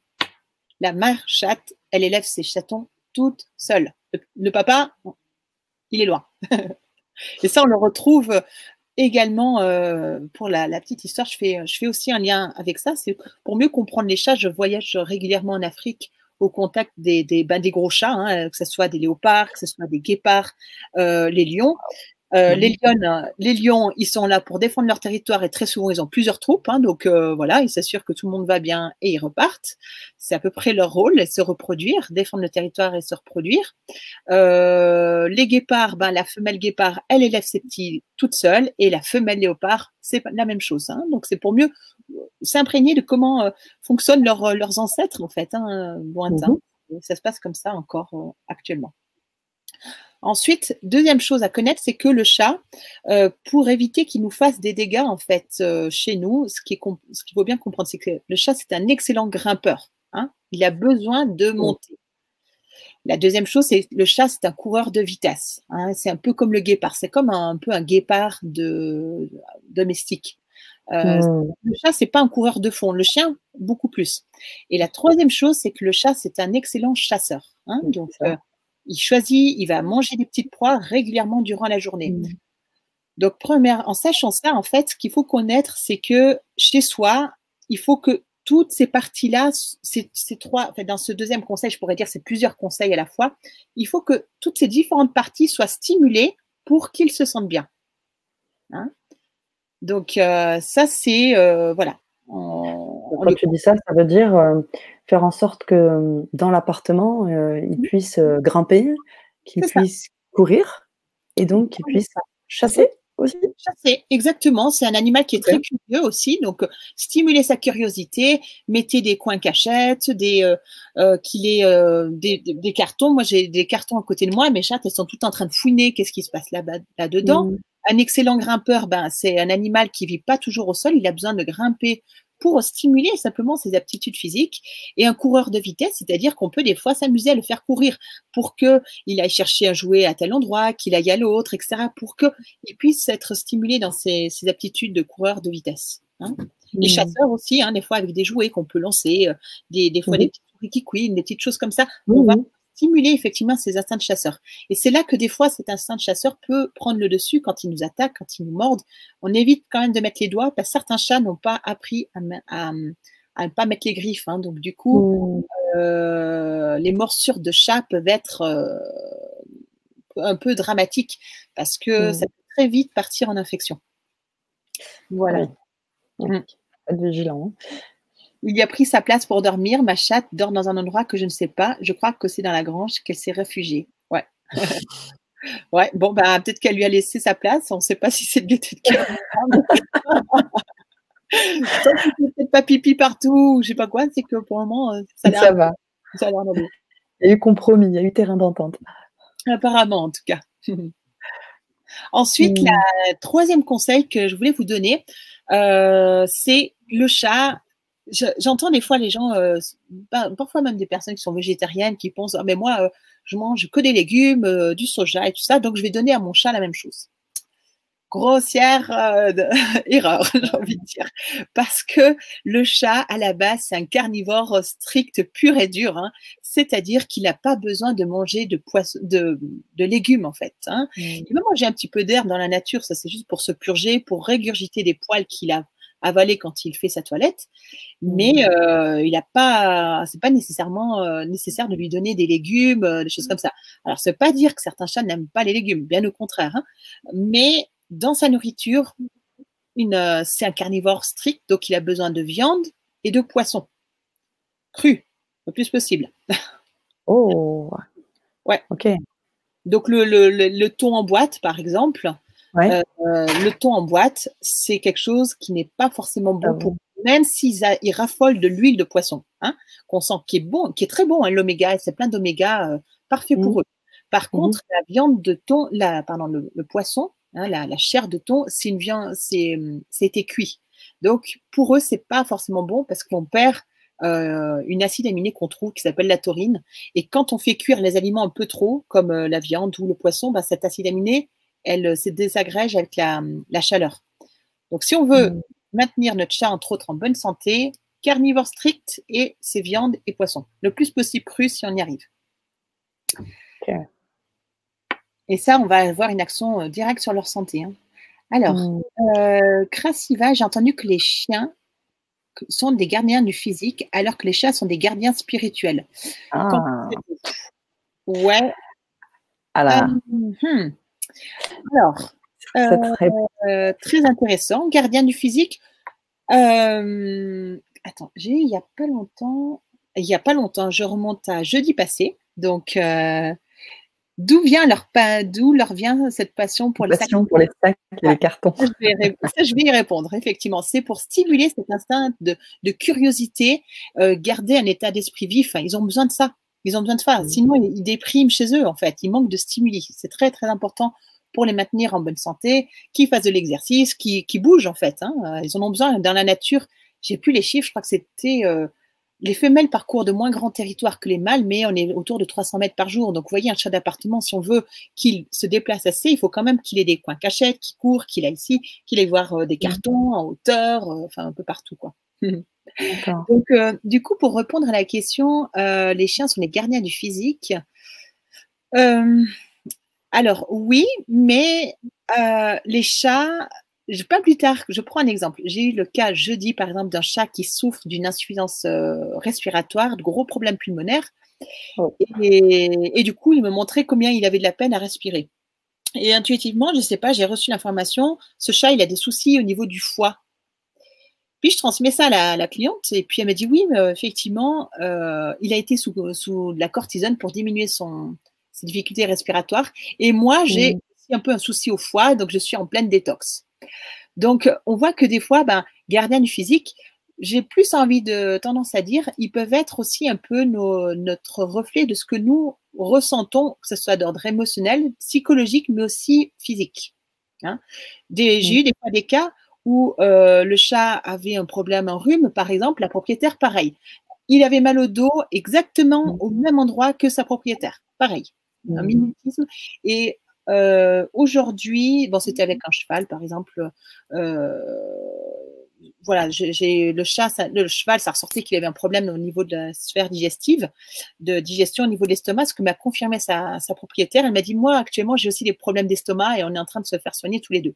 la mère chatte, elle élève ses chatons toute seule. Le, papa, il est loin. et ça, on le retrouve également euh, pour la, la, petite histoire. Je fais, je fais aussi un lien avec ça. C'est pour mieux comprendre les chats. Je voyage régulièrement en Afrique au contact des, des, ben, des gros chats, hein, que ce soit des léopards, que ce soit des guépards, euh, les lions. Euh, les, lions, les lions, ils sont là pour défendre leur territoire et très souvent ils ont plusieurs troupes. Hein, donc euh, voilà, ils s'assurent que tout le monde va bien et ils repartent. C'est à peu près leur rôle, se reproduire, défendre le territoire et se reproduire. Euh, les guépards, ben, la femelle guépard, elle élève ses petits toute seule et la femelle léopard, c'est la même chose. Hein, donc c'est pour mieux s'imprégner de comment euh, fonctionnent leurs, leurs ancêtres en fait, hein, lointains. Mhm. Ça se passe comme ça encore actuellement. Ensuite, deuxième chose à connaître, c'est que le chat, euh, pour éviter qu'il nous fasse des dégâts en fait euh, chez nous, ce qu'il faut bien comprendre, c'est que le chat c'est un excellent grimpeur. Hein. il a besoin de monter. La deuxième chose, c'est le chat, c'est un coureur de vitesse. Hein. c'est un peu comme le guépard. C'est comme un, peu un guépard de, domestique. Euh, mmh. Le chat, c'est pas un coureur de fond. Le chien, beaucoup plus. Et la troisième chose, c'est que le chat, c'est un excellent chasseur. Hein. donc, il choisit, il va manger des petites proies régulièrement durant la journée. Mmh. Donc, première, en sachant ça, en fait, ce qu'il faut connaître, c'est que chez soi, il faut que toutes ces parties-là, ces, trois, dans ce deuxième conseil, je pourrais dire c'est plusieurs conseils à la fois. Il faut que toutes ces différentes parties soient stimulées pour qu'ils se sentent bien. Hein? Donc euh, ça c'est euh, voilà. Quand tu dis ça, ça veut dire euh, faire en sorte que dans l'appartement, ils mmh. puissent grimper, qu'ils puissent courir et donc qu'ils puissent chasser aussi Chasser, exactement. C'est un animal qui est très curieux aussi. Donc, stimuler sa curiosité, mettez des coins cachettes, des, qu'il ait, des, cartons. Moi, j'ai des cartons à côté de moi. Mes chattes, elles sont toutes en train de fouiner. Qu'est-ce qui se passe là-dedans? Mmh. Un excellent grimpeur, ben, c'est un animal qui vit pas toujours au sol. Il a besoin de grimper pour stimuler simplement ses aptitudes physiques. Et un coureur de vitesse, c'est-à-dire qu'on peut des fois s'amuser à le faire courir pour qu'il aille chercher un jouet à tel endroit, qu'il aille à l'autre, etc., pour qu'il puisse être stimulé dans ses, aptitudes de coureur de vitesse. Hein. Les mmh. chasseurs aussi, hein, des fois avec des jouets qu'on peut lancer, euh, des, fois mmh. des petites souris qui couinent, des petites choses comme ça. On va stimuler effectivement ces instincts de chasseur. Et c'est là que des fois cet instinct de chasseur peut prendre le dessus quand il nous attaque, quand il nous morde. On évite quand même de mettre les doigts parce que certains chats n'ont pas appris à, ne pas mettre les griffes. Hein. Donc du coup, mmh. euh, les morsures de chat peuvent être euh, un peu dramatiques parce que mmh. ça peut très vite partir en infection. Voilà. Mmh. Être vigilant. Hein. Il y a pris sa place pour dormir. Ma chatte dort dans un endroit que je ne sais pas. Je crois que c'est dans la grange qu'elle s'est réfugiée. Ouais. ouais, bon, bah, peut-être qu'elle lui a laissé sa place. On ne sait pas si c'est de gaieté de cœur. peut-être pas pipi partout ou je sais pas quoi. C'est que pour le moment, euh, ça, ça va. Ça a l'air Il y a eu compromis, il y a eu terrain d'entente. Apparemment, en tout cas. Ensuite, le hmm. troisième conseil que je voulais vous donner, euh, c'est le chat j'entends des fois les gens, euh, parfois même des personnes qui sont végétariennes, qui pensent ah, mais moi, euh, je mange que des légumes, euh, du soja et tout ça, donc je vais donner à mon chat la même chose. Grossière erreur, j'ai envie de dire, parce que le chat, à la base, c'est un carnivore strict, pur et dur, hein. c'est-à-dire qu'il n'a pas besoin de manger de, poisson, de, de légumes, en fait. Hein. Mmh. Il veut manger un petit peu d'herbe dans la nature, ça c'est juste pour se purger, pour régurgiter des poils qu'il a avaler quand il fait sa toilette, mais mmh. euh, il n'a pas, c'est pas nécessairement euh, nécessaire de lui donner des légumes, euh, des choses comme ça. Alors, veut pas dire que certains chats n'aiment pas les légumes, bien au contraire, hein. mais dans sa nourriture, c'est un carnivore strict, donc il a besoin de viande et de poisson cru, le plus possible. Oh, ouais. Ok. Donc le, le, le thon en boîte, par exemple, euh, le thon en boîte, c'est quelque chose qui n'est pas forcément bon ah pour même s'ils raffolent de l'huile de poisson, hein, qu'on sent qui est bon, qui est très bon, hein, l'oméga, c'est plein d'oméga, euh, parfait pour mmh. eux. Par mmh contre, la viande de thon, la, pardon, le, poisson, hein, la, chair de thon, c'est une viande, c'est, été cuit. Donc pour eux, c'est pas forcément bon parce qu'on perd euh, une acide aminé qu'on trouve qui s'appelle la taurine. Et quand on fait cuire les aliments un peu trop, comme la viande ou le poisson, bah, cet acide aminé, elle euh, se désagrège avec la, chaleur. Donc, si on veut mm. maintenir notre chat, entre autres, en bonne santé, carnivore strict et ses viandes et poissons. Le plus possible cru si on y arrive. Et ça, on va avoir une action euh, directe sur leur santé. Hein. Alors, mm. euh, Crassiva, j'ai entendu que les chiens sont des gardiens du physique, alors que les chats sont des gardiens spirituels. Ah. Ouais. Alors. Hmm. Alors, euh, très... intéressant. Gardien du physique. Euh, attends, j'ai il n'y a pas longtemps, il n'y a pas longtemps, je remonte à jeudi passé. Donc, euh, d'où vient leur d'où leur vient cette passion pour les sacs? pour les sacs et les cartons ça, je, vais, y répondre. Effectivement, c'est pour stimuler cet instinct de, curiosité, garder un état d'esprit vif. Ils ont besoin de ça. Ils ont besoin de ça. Mmh. Sinon, ils dépriment chez eux, en fait. Ils manquent de stimuli. C'est très, très important pour les maintenir en bonne santé, qui fassent de l'exercice, qui, qui, bougent, en fait. Hein. Euh, ils en ont besoin. Dans la nature, j'ai plus les chiffres, je crois que c'était. Euh, les femelles parcourent de moins grands territoires que les mâles, mais on est autour de 300 mètres par jour. Donc, vous voyez, un chat d'appartement, si on veut qu'il se déplace assez, il faut quand même qu'il ait des coins cachettes, qu'il court, qu'il aille ici, qu'il aille voir euh, des mmh. cartons en hauteur, enfin un peu partout, quoi. Donc, du coup, pour répondre à la question, les chiens sont les gardiens du physique. alors, oui, mais les chats, pas plus tard, je prends un exemple. J'ai eu le cas jeudi, par exemple, d'un chat qui souffre d'une insuffisance euh, respiratoire, de gros problèmes pulmonaires. Oh. Et, du coup, il me montrait combien il avait de la peine à respirer. Et intuitivement, je ne sais pas, j'ai reçu l'information, ce chat, il a des soucis au niveau du foie. Puis je transmets ça à la, cliente et puis elle m'a dit oui, mais, effectivement, euh, il a été sous, sous de la cortisone pour diminuer son, ses difficultés respiratoires. Et moi, j'ai mmh. un peu un souci au foie, donc je suis en pleine détox. Donc, on voit que des fois, ben, gardien du physique, j'ai plus envie de tendance à dire, ils peuvent être aussi un peu notre reflet de ce que nous ressentons, que ce soit d'ordre émotionnel, psychologique, mais aussi physique. Hein. J'ai eu des fois des cas où euh, le chat avait un problème en rhume, par exemple, la propriétaire, pareil. Il avait mal au dos exactement mmh. au même endroit que sa propriétaire, pareil. Un mmh. mimétisme. Et euh, aujourd'hui, bon, c'était avec un cheval, par exemple. Euh, voilà, j'ai le chat, le cheval, ça ressortait qu'il avait un problème au niveau de la sphère digestive, de digestion au niveau de l'estomac, ce que m'a confirmé sa, propriétaire. Elle m'a dit, moi, actuellement, j'ai aussi des problèmes d'estomac et on est en train de se faire soigner tous les deux.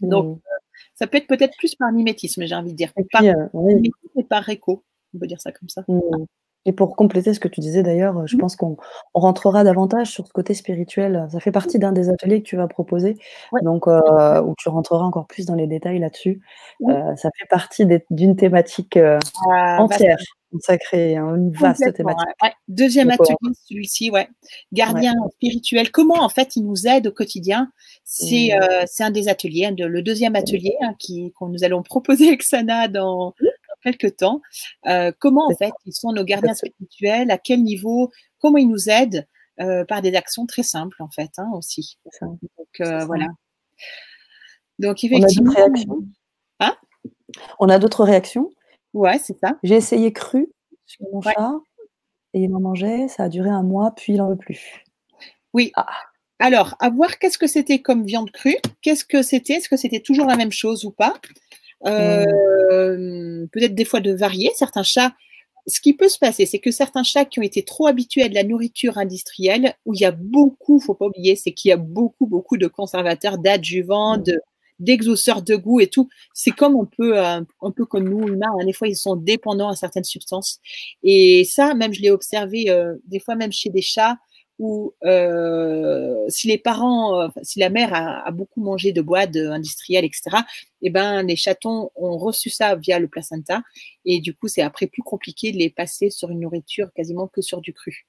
Donc, mmh. Euh, ça peut être peut-être plus par mimétisme, j'ai envie de dire. Et par mimétisme par écho, on peut dire ça comme ça. Mmh. Et pour compléter ce que tu disais d'ailleurs, je mmh. pense qu'on rentrera davantage sur ce côté spirituel. Ça fait partie d'un des ateliers que tu vas proposer, donc euh, où tu rentreras encore plus dans les détails là-dessus. Euh, ça fait partie d'une thématique euh, ah, entière, consacrée, hein, une vaste thématique. Deuxième atelier, celui-ci, ouais. Gardien spirituel. Comment en fait il nous aide au quotidien? C'est mmh. un des ateliers, hein, le deuxième atelier hein, qu'on nous allons proposer avec Sana dans mmh quelques temps. Euh, comment en fait ils sont nos gardiens spirituels, à quel niveau, comment ils nous aident? Euh, par des actions très simples en fait hein, aussi. Donc euh, voilà. Donc effectivement. On a d'autres réactions? Hein? On a d'autres réactions? Ouais, c'est ça. J'ai essayé cru sur mon chat et il en mangeait. Ça a duré un mois, puis il n'en veut plus. Oui. Ah. Alors, à voir qu'est-ce que c'était comme viande crue, qu'est-ce que c'était, est-ce que c'était toujours la même chose ou pas? Euh, peut-être des fois de varier. Certains chats, ce qui peut se passer, c'est que certains chats qui ont été trop habitués à de la nourriture industrielle, où il y a beaucoup, faut pas oublier, c'est qu'il y a beaucoup, beaucoup de conservateurs, d'adjuvants, de d'exauceurs de goût et tout. C'est comme on peut, euh, un peu comme nous humains, hein, des fois ils sont dépendants à certaines substances. Et ça, même je l'ai observé euh, des fois même chez des chats euh, si les parents, euh, si la mère a, beaucoup mangé de boîtes industrielles, etc., eh ben, les chatons ont reçu ça via le placenta et du coup, c'est après plus compliqué de les passer sur une nourriture quasiment que sur du cru.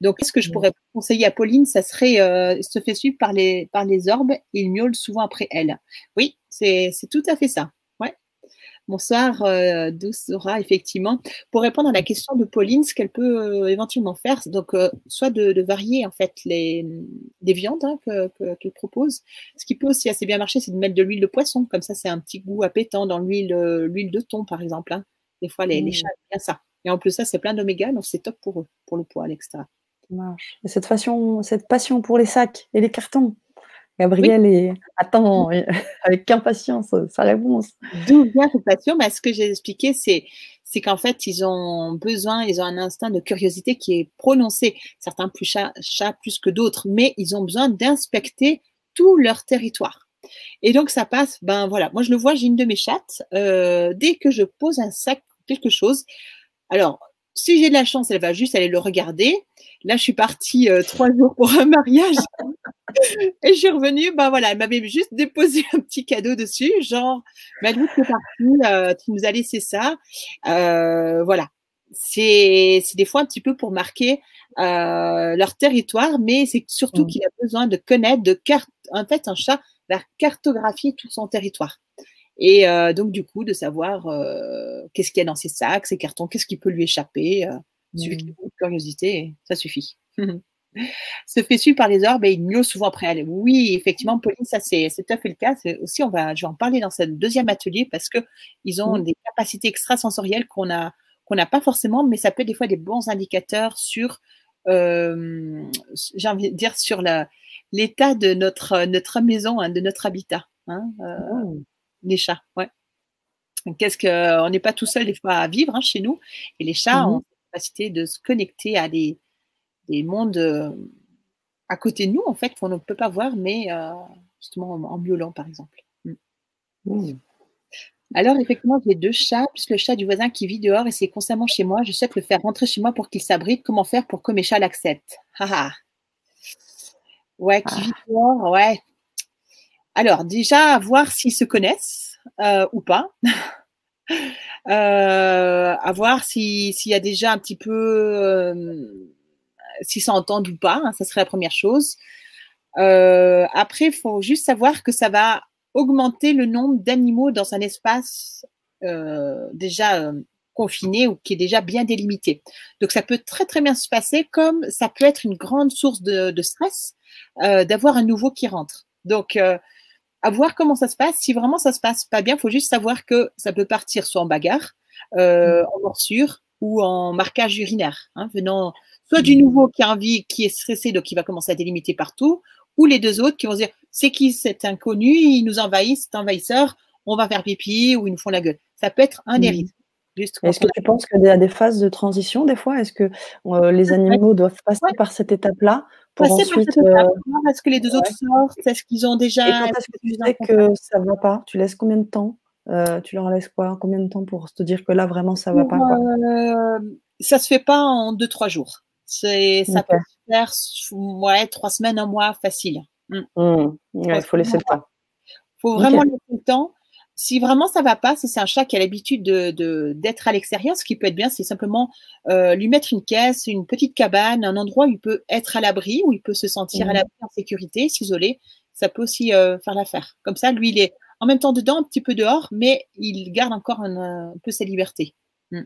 Donc, ce que je pourrais conseiller à Pauline, ça serait euh, se fait suivre par les, par les orbes et il miaule souvent après elle. Oui, c'est tout à fait ça. Bonsoir, euh, Doucera, effectivement. Pour répondre à la question de Pauline, ce qu'elle peut euh, éventuellement faire, donc euh, soit de, varier en fait les, viandes hein, qu'elle propose. Ce qui peut aussi assez bien marcher, c'est de mettre de l'huile de poisson. Comme ça, c'est un petit goût appétant dans l'huile l'huile de thon, par exemple. Hein. Des fois, les, mmh. chats aiment bien ça. Et en plus, ça, c'est plein d'oméga, donc c'est top pour eux, pour le poids à l'extra. Et cette, façon, cette passion pour les sacs et les cartons, Gabriel est... attend avec impatience sa réponse. D'où vient cette passion? Bah, Ce que j'ai expliqué, c'est c'est qu'en fait, ils ont besoin, ils ont un instinct de curiosité qui est prononcé. Certains plus chats, plus que d'autres, mais ils ont besoin d'inspecter tout leur territoire. Et donc, ça passe, ben voilà, moi je le vois, j'ai une de mes chattes, euh, dès que je pose un sac, quelque chose, alors, si j'ai de la chance, elle va juste aller le regarder. Là, je suis partie euh, trois jours pour un mariage. et je suis revenue, ben voilà, elle m'avait juste déposé un petit cadeau dessus, genre, Madou, c'est parti, euh, tu nous as laissé ça. Euh, voilà. C'est des fois un petit peu pour marquer leur territoire, mais c'est surtout mmh. qu'il a besoin de connaître, de carte. En fait, un chat va cartographier tout son territoire. Et euh, donc, du coup, de savoir euh, qu'est-ce qu'il y a dans ces sacs, ces cartons, qu'est-ce qui peut lui échapper. Euh, suffit mmh. de curiosité, ça suffit. Se fait suivre par les orbes et il miaule souvent après elle. Oui, effectivement, Pauline, ça c'est tout à fait le cas. Aussi, on va, je vais en parler dans ce deuxième atelier parce que ils ont mmh. des capacités extrasensorielles qu'on a qu'on n'a pas forcément, mais ça peut être des fois des bons indicateurs sur, euh, j'ai envie de dire, sur l'état de notre, notre maison, hein, de notre habitat. Hein, euh, mmh les chats, ouais. Qu'est-ce que, on n'est pas tout seul des fois à vivre hein, chez nous, et les chats ont mmh la capacité de se connecter à des, des mondes euh, à côté de nous en fait qu'on ne peut pas voir, mais euh, justement en, en, par exemple. Mmh. Mmh. Alors, effectivement, j'ai deux chats, plus le chat du voisin qui vit dehors et c'est constamment chez moi. Je souhaite le faire rentrer chez moi pour qu'il s'abrite. Comment faire pour que mes chats l'acceptent? Ouais, qui vit dehors, ouais. Alors, déjà, voir s'ils se connaissent euh, ou pas. euh, à voir s'il y a déjà un petit peu, euh, s'ils s'entendent ou pas. Hein, ça serait la première chose. Euh, après, il faut juste savoir que ça va augmenter le nombre d'animaux dans un espace déjà confiné ou qui est déjà bien délimité. Donc ça peut très très bien se passer comme ça peut être une grande source de, stress d'avoir un nouveau qui rentre. Donc à voir comment ça se passe. Si vraiment ça se passe pas bien, il faut juste savoir que ça peut partir soit en bagarre, euh, en morsure ou en marquage urinaire, hein, venant soit du nouveau qui a envie, qui est stressé, donc qui va commencer à délimiter partout, ou les deux autres qui vont se dire c'est qui cet inconnu, il nous envahit, c'est envahisseur, on va faire pipi ou ils nous font la gueule. Ça peut être un des Mmh. risques. Est-ce que tu penses qu'il y a des phases de transition des fois? Est-ce que, heu, les animaux doivent passer Ouais. par cette étape-là pour Passer ensuite, voir est-ce que les deux autres ouais. sortent, est-ce qu'ils ont et déjà quand est-ce que tu sais que ça va pas? Tu laisses combien de temps? Heu, tu leur laisses quoi? Combien de temps pour te dire que là vraiment ça va Pour, pas quoi? ça se fait pas en 2-3 jours. C'est ça peut se faire ouais, 3 semaines, 1 mois facile. Mmh. Mmh. Ouais, 3 il faut laisser 1 le temps. Faut OK. vraiment laisser le temps. Si vraiment ça va pas, si c'est un chat qui a l'habitude de de d'être à l'extérieur, ce qui peut être bien, c'est simplement, heu, lui mettre une caisse, une petite cabane, un endroit où il peut être à l'abri, où il peut se sentir à Mmh. l'abri, en sécurité, s'isoler. Ça peut aussi, heu, faire l'affaire. Comme ça, lui, il est en même temps dedans, un petit peu dehors, mais il garde encore un, un peu sa liberté. Mmh.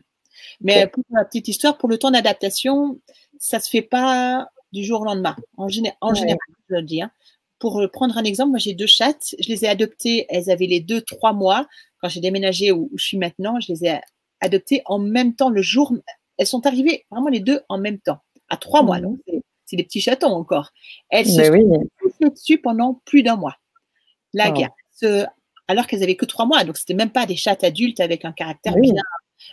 Mais pour la petite histoire, pour le temps d'adaptation, ça se fait pas du jour au lendemain. En géné en Ouais. général, je le dis, hein. Pour, heu, prendre un exemple, moi j'ai 2 chattes, je les ai adoptées, elles avaient les 2-3 mois. Quand j'ai déménagé où où je suis maintenant, je les ai adoptées en même temps le jour elles sont arrivées vraiment les 2 en même temps, à 3 mois. Mmh Donc c'est des petits chatons encore. Elles se Mais sont oui. poussées dessus pendant plus d'1 mois. La guerre. Ce alors qu'elles avaient que 3 mois, donc c'était même pas des chattes adultes avec un caractère Oui. bien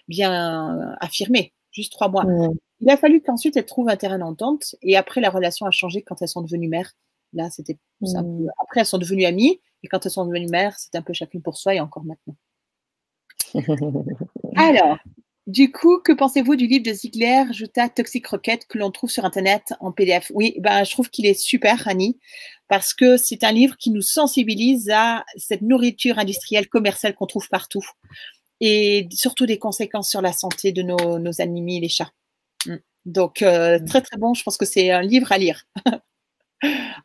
bien affirmé, juste 3 mois. Mmh. Il a fallu qu'ensuite elles trouvent un terrain d'entente et après la relation a changé quand elles sont devenues mères. Là, c'était c'est Mmh. après elles sont devenues amies et quand elles sont devenues mères, c'était un peu chacune pour soi et encore maintenant. Alors, du coup, que pensez-vous du livre de Ziegler, Jutta Toxic Rocket, que l'on trouve sur internet en PDF? Oui, ben, je trouve qu'il est super, Annie, parce que c'est un livre qui nous sensibilise à cette nourriture industrielle commerciale qu'on trouve partout et surtout des conséquences sur la santé de nos nos animaux, les chats. Mmh. Donc heu, Mmh. très, très bon, je pense que c'est un livre à lire.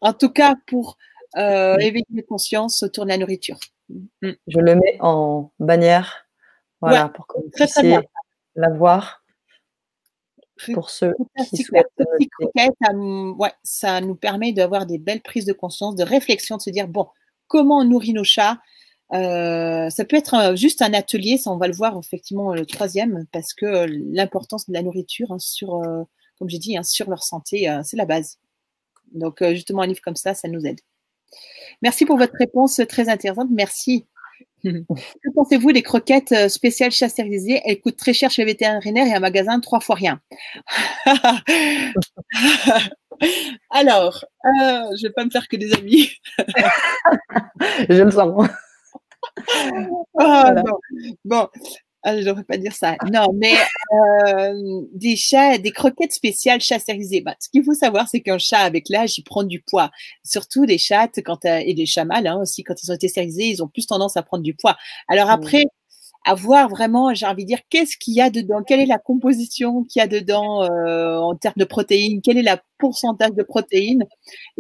En tout cas pour, heu, Mmh. éveiller les consciences autour de la nourriture. Mmh. Je le mets en bannière, Ouais, voilà, pour que vous très, très bien. puissiez la voir. Pour ceux qui souhaitent, Rocket, ça ouais, ça nous permet d'avoir des belles prises de conscience, de réflexion, de se dire: «Bon, comment on nourrit nos chats?» heu, ça peut être, juste un atelier, ça on va le voir effectivement le 3e parce que, heu, l'importance de la nourriture, hein, sur, comme j'ai dit, hein, sur leur santé, c'est la base. Donc heu, justement un livre comme ça, ça nous aide. Merci pour votre réponse, très intéressante, merci. Que pensez-vous des croquettes, heu, spéciales chats stérilisés? Elles coûtent très cher chez le vétérinaire et en magasin 3 fois rien. Alors, heu, je vais pas me faire que des amis. Je le sens. Ah Voilà. bon, ah je devrais pas dire ça. Non, mais hem, des chats des croquettes spéciales chats stérilisés. Bah, ce qu'il faut savoir, c'est qu'un chat avec l'âge, il prend du poids. Surtout des chattes quand, heu et des chats mâles, hein, aussi, quand ils ont été stérilisés, ils ont plus tendance à prendre du poids. Alors Mmh. après, à voir vraiment, j'ai envie de dire, qu'est-ce qu'il y a dedans? Quelle est la composition qu'il y a dedans, heu, en termes de protéines? Quel est la pourcentage de protéines?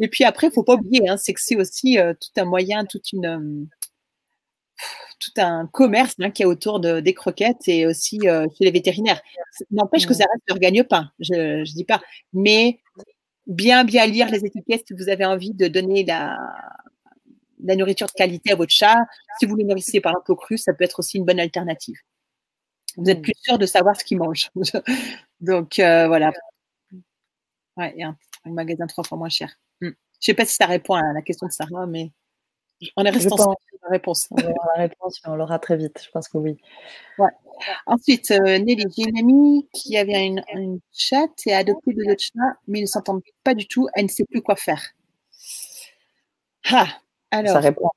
Et puis après, il faut pas oublier, hein, c'est que c'est aussi, tout un moyen, toute une, tout un commerce, hein, qu'il y a autour de des croquettes et aussi, heu, chez les vétérinaires. N'empêche que ça reste leur gagne-pain, je je dis pas. Mais bien, bien lire les étiquettes si vous avez envie de donner la la nourriture de qualité à votre chat. Si vous le nourrissez par exemple au cru, ça peut être aussi une bonne alternative. Vous êtes Mmh. plus sûr de savoir ce qu'il mange. Donc heu, voilà. Ouais et un un magasin 3 fois moins cher. Mmh. Je sais pas si ça répond à la question de Sarah, mais on est pense. sur la réponse. On aura la réponse, mais on l'aura très vite. Je pense que oui. Ouais. Ensuite, heu, Nelly, j'ai une amie qui avait une une chatte et a adopté 2 autres chats, mais ils ne s'entendent pas du tout. Elle ne sait plus quoi faire. Ah! Ça Alors répond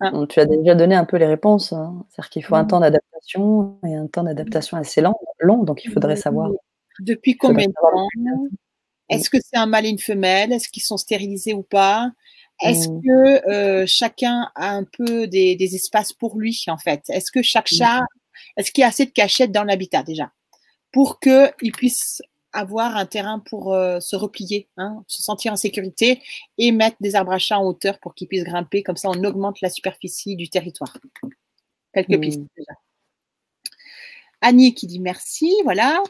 Hein? tu as déjà donné un peu les réponses. Hein. C'est-à-dire qu'il faut un mmh. temps d'adaptation et un temps d'adaptation assez long, long, donc il faudrait savoir. Depuis combien de temps? Est-ce que c'est un mâle et une femelle? Est-ce qu'ils sont stérilisés ou pas? Est-ce mmh. que euh, chacun a un peu des, espaces pour lui en fait? Est-ce que chaque chat, est-ce qu'il y a assez de cachettes dans l'habitat déjà? Pour qu'il puisse avoir un terrain pour euh, se replier, hein, se sentir en sécurité et mettre des arbres à chat en hauteur pour qu'ils puissent grimper. Comme ça, on augmente la superficie du territoire. Quelques mmh. pistes déjà. Annie qui dit merci, voilà.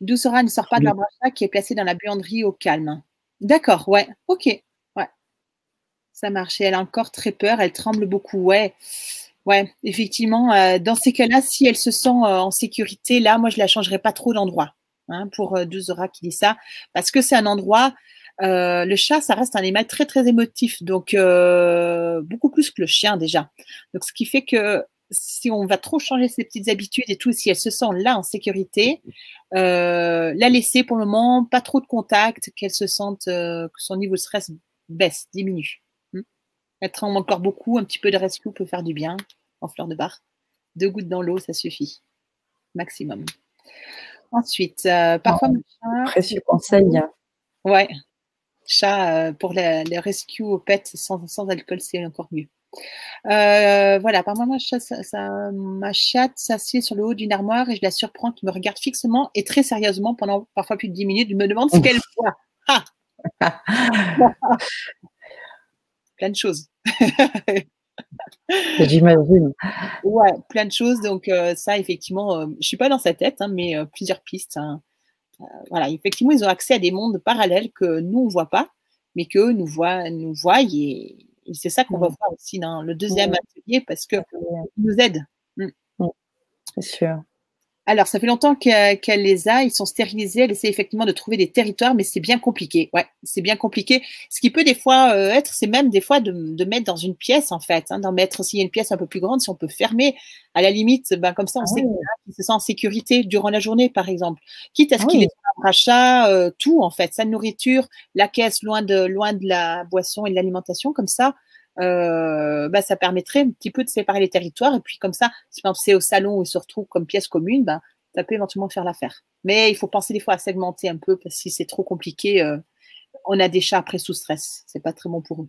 Doucera ne sort pas de l'arbre à chat qui est placé dans la buanderie au calme. D'accord, ouais, ok. Ça marche. elle a encore très peur, elle tremble beaucoup, ouais. Ouais, effectivement, euh, dans ces cas-là, si elle se sent euh, en sécurité, là, moi, je la changerai pas trop d'endroit. Hein, pour euh, Duzora qui dit ça, parce que c'est un endroit. Euh, le chat, ça reste un animal très très émotif, donc beaucoup plus que le chien déjà. Donc ce qui fait que si on va trop changer ses petites habitudes et tout, si elle se sent là en sécurité, la laisser pour le moment, pas trop de contact, qu'elle se sente que son niveau de stress baisse, diminue. Elle tremble encore beaucoup, un petit peu de rescue peut faire du bien en fleur de bar. Deux gouttes dans l'eau, ça suffit, maximum. Ensuite, euh, parfois, précieux conseil. Ouais, chat euh, pour les, les rescue au pet sans, sans alcool, c'est encore mieux. Euh, voilà, par moi, ça, ça, ma chatte s'assied sur le haut d'une armoire et je la surprends qui me regarde fixement et très sérieusement pendant parfois plus de 10 minutes. Je me demande ce qu'elle voit. Plein de choses. J'imagine. Ouais, plein de choses. Donc euh, ça, effectivement, euh, je suis pas dans sa tête, hein, mais euh, plusieurs pistes. Hein. voilà, effectivement, ils ont accès à des mondes parallèles que nous on voit pas, mais que nous voient, nous voient et, c'est ça qu'on va voir aussi dans le deuxième atelier parce que nous aident. Mm. C'est sûr. Alors, ça fait longtemps qu'elle les a. Ils sont stérilisés. Elle essaie effectivement de trouver des territoires, mais c'est bien compliqué. Ouais, c'est bien compliqué. Ce qui peut des fois euh, être, c'est même des fois de, de, mettre dans une pièce, en fait, hein, d'en mettre s'il y a une pièce un peu plus grande, si on peut fermer. À la limite, ben, comme ça, on ah sait qu'il se sent en sécurité durant la journée, par exemple. Quitte à ce ah qu'il ait un rachat, euh, tout, en fait, sa nourriture, la caisse loin de, loin de la boisson et de l'alimentation, comme ça, euh, bah, ça permettrait un petit peu de séparer les territoires. Et puis comme ça, si c'est au salon où ils se retrouvent comme pièce commune, bah, ça peut éventuellement faire l'affaire. Mais il faut penser des fois à segmenter un peu parce que si c'est trop compliqué, euh, on a des chats après sous stress. C'est pas très bon pour eux.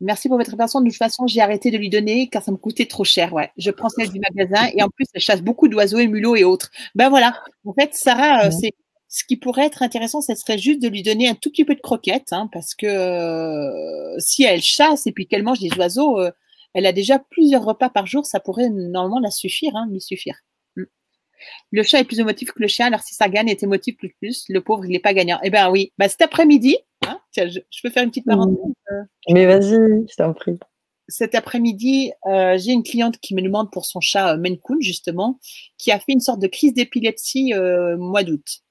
Merci pour votre réponse. De toute façon, j'ai arrêté de lui donner car ça me coûtait trop cher. Ouais, je prends celle du magasin et en plus, elle chasse beaucoup d'oiseaux et mulots et autres. Ben voilà. En fait, Sarah, euh, c'est ce qui pourrait être intéressant, ce serait juste de lui donner un tout petit peu de croquettes, hein, parce que euh, si elle chasse et puis qu'elle mange des oiseaux, euh, elle a déjà plusieurs repas par jour, ça pourrait normalement la suffire, hein, lui suffire. Mm. Le chat est plus émotif que le chien, alors si ça gagne est émotif plus plus, le pauvre il n'est pas gagnant. Eh bien oui, bah, cet après-midi, hein, tiens, je, peux faire une petite parenthèse. Euh. Mais vas-y, je t'en prie cet après-midi, j'ai une cliente qui me demande pour son chat Maine justement, qui a fait une sorte de crise d'épilepsie euh, mois d'août.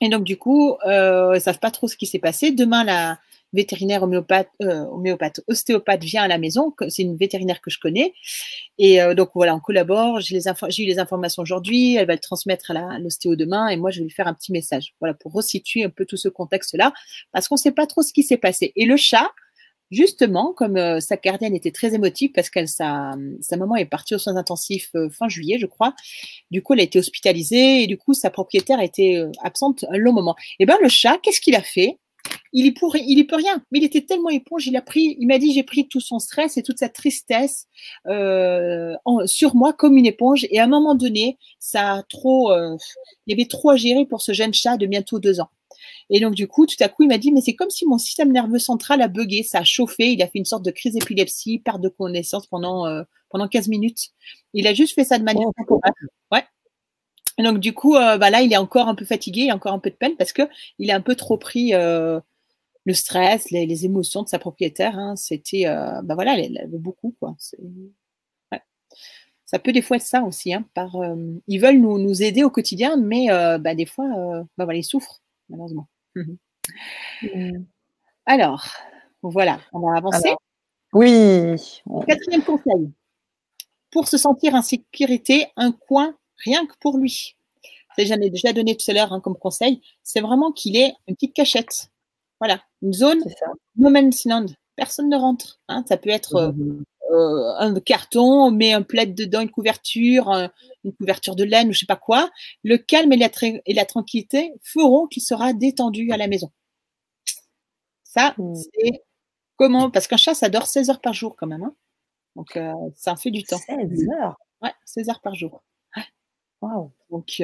Et donc, du coup, euh, ils ne savent pas trop ce qui s'est passé. Demain, la vétérinaire homéopathe, euh, homéopathe ostéopathe vient à la maison. C'est une vétérinaire que je connais. Et euh, donc, voilà, on collabore. J'ai eu les informations aujourd'hui. Elle va le transmettre à l'ostéo demain. Et moi, je vais lui faire un petit message. Voilà, pour resituer un peu tout ce contexte-là. Parce qu'on ne sait pas trop ce qui s'est passé. Et le chat, Justement, comme euh, sa gardienne était très émotive parce que sa, sa maman est partie aux soins intensifs euh, fin juillet, je crois. Du coup, elle a été hospitalisée et du coup, sa propriétaire a été euh, absente un long moment. Et eh ben, le chat, qu'est-ce qu'il a fait? Il y, pourrait, il y peut rien, mais il était tellement éponge, il a pris, il m'a dit, j'ai pris tout son stress et toute sa tristesse sur moi comme une éponge. Et à un moment donné, ça a trop, il y avait trop à gérer pour ce jeune chat de bientôt deux ans. Et donc, du coup, tout à coup, il m'a dit, mais c'est comme si mon système nerveux central a bugué, ça a chauffé, il a fait une sorte de crise d'épilepsie, perte de connaissance pendant, euh, pendant 15 minutes. Il a juste fait ça de manière temporaire. Ouais. Et donc, du coup, euh, bah là, il est encore un peu fatigué, il a encore un peu de peine parce que il a un peu trop pris euh, le stress, les, émotions de sa propriétaire. Hein. C'était, bah voilà, elle, avait beaucoup, quoi. Ouais. Ça peut des fois être ça aussi. Hein, par, ils veulent nous, nous, aider au quotidien, mais bah, des fois, bah, voilà, ils souffrent, malheureusement. Mhm. Mm. Alors, voilà, on va avancer. oui. Quatrième conseil. Pour se sentir en sécurité, un coin rien que pour lui. J'en ai déjà donné tout à l'heure hein, comme conseil. C'est vraiment qu'il ait une petite cachette. Voilà, une zone no man's land. Personne ne rentre. Hein. Ça peut être euh, mhm. un carton, on met un plaid dedans, une couverture, une couverture de laine ou je sais pas quoi. Le calme et la, et la tranquillité feront qu'il sera détendu à la maison. Ça, mmh. c'est comment? Parce qu'un chat, ça dort 16 heures par jour quand même. Hein. Donc, ça en fait du temps. 16 heures? Ouais, 16 heures par jour. Donc,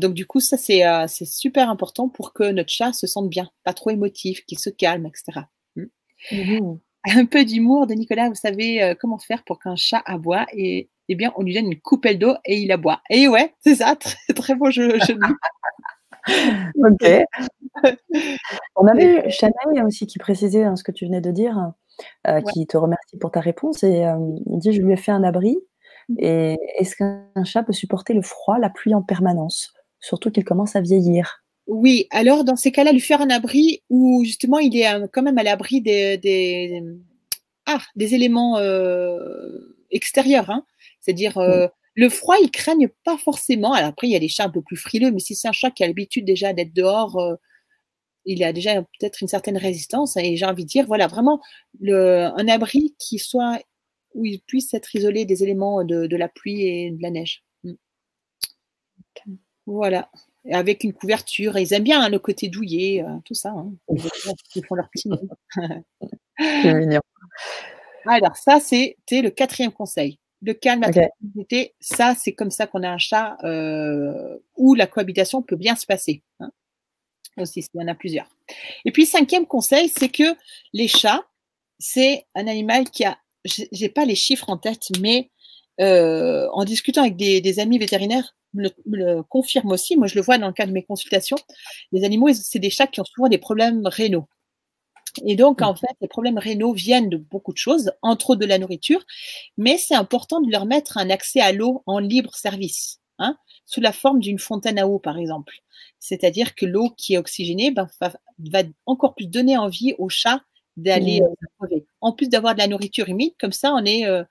donc, du coup, ça, c'est super important pour que notre chat se sente bien, pas trop émotif, qu'il se calme, etc. Mmh. Mmh Un peu d'humour de Nicolas, vous savez comment faire pour qu'un chat aboie et eh bien, on lui donne une coupelle d'eau et il aboie. Et ouais, c'est ça, très, très beau jeu. ok. On avait Chanel aussi qui précisait hein, ce que tu venais de dire, qui te remercie pour ta réponse et dit je lui ai fait un abri et est-ce qu'un chat peut supporter le froid, la pluie en permanence, surtout qu'il commence à vieillir? Oui, alors dans ces cas-là, lui faire un abri où justement il est euh, quand même à l'abri des, des, ah, des éléments euh, extérieurs. Hein. C'est-à-dire, euh, le froid, ils craignent pas forcément. Alors après, il y a des chats un peu plus frileux, mais si c'est un chat qui a l'habitude déjà d'être dehors, il a déjà peut-être une certaine résistance. Et j'ai envie de dire, voilà, vraiment le, un abri qui soit où il puisse être isolé des éléments de, la pluie et de la neige. Mm. Voilà. Avec une couverture. Ils aiment bien hein, le côté douillet, euh, tout ça. Hein. Ils font leur petit Alors, ça, c'était le quatrième conseil. Le calme, la tranquillité, ça, c'est comme ça qu'on a un chat euh, où la cohabitation peut bien se passer. Hein. Aussi, il y en a plusieurs. Et puis, cinquième conseil, c'est que les chats, c'est un animal qui a j'ai pas les chiffres en tête, mais euh, en discutant avec des, amis vétérinaires, me le, confirme aussi. Moi, je le vois dans le cadre de mes consultations. Les animaux, c'est des chats qui ont souvent des problèmes rénaux. Et donc, en mmh. fait, les problèmes rénaux viennent de beaucoup de choses, entre autres de la nourriture, mais c'est important de leur mettre un accès à l'eau en libre service, hein, sous la forme d'une fontaine à eau, par exemple. C'est-à-dire que l'eau qui est oxygénée ben, va, va, encore plus donner envie aux chats d'aller mmh. euh, En plus d'avoir de la nourriture humide, comme ça, on est, euh,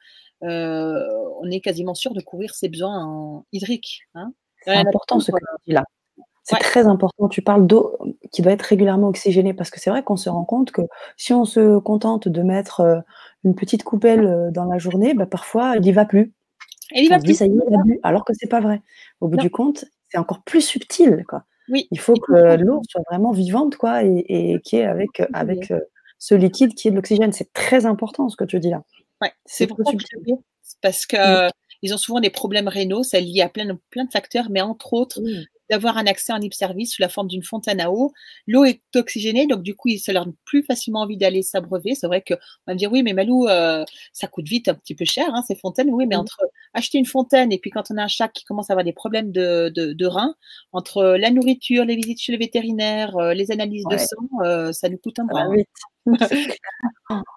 on est quasiment sûr de couvrir ses besoins en hydriques. Hein. C'est important ce que tu dis là. C'est très important. Tu parles d'eau qui doit être régulièrement oxygénée parce que c'est vrai qu'on se rend compte que si on se contente de mettre une petite coupelle dans la journée, bah, parfois il n'y va plus. Et il va plus. ça y est, alors que c'est pas vrai. Au bout du compte, c'est encore plus subtil. Quoi. Oui. Il faut que l'eau soit vraiment vivante quoi, et, et qui est avec, avec ce liquide qui est de l'oxygène. C'est très important ce que tu dis là. Ouais, c'est pour ça que parce que ils ont souvent des problèmes rénaux, ça lié à plein de, plein de facteurs, mais entre autres, d'avoir un accès en libre service sous la forme d'une fontaine à eau. L'eau est oxygénée, donc du coup, ça leur donne plus facilement envie d'aller s'abreuver. C'est vrai qu'on va me dire, oui, mais Malou, euh, ça coûte vite un petit peu cher, hein, ces fontaines. Oui, mais entre acheter une fontaine et puis quand on a un chat qui commence à avoir des problèmes de, de, reins, entre la nourriture, les visites chez le vétérinaire, euh, les analyses de sang, euh, ça nous coûte un bras.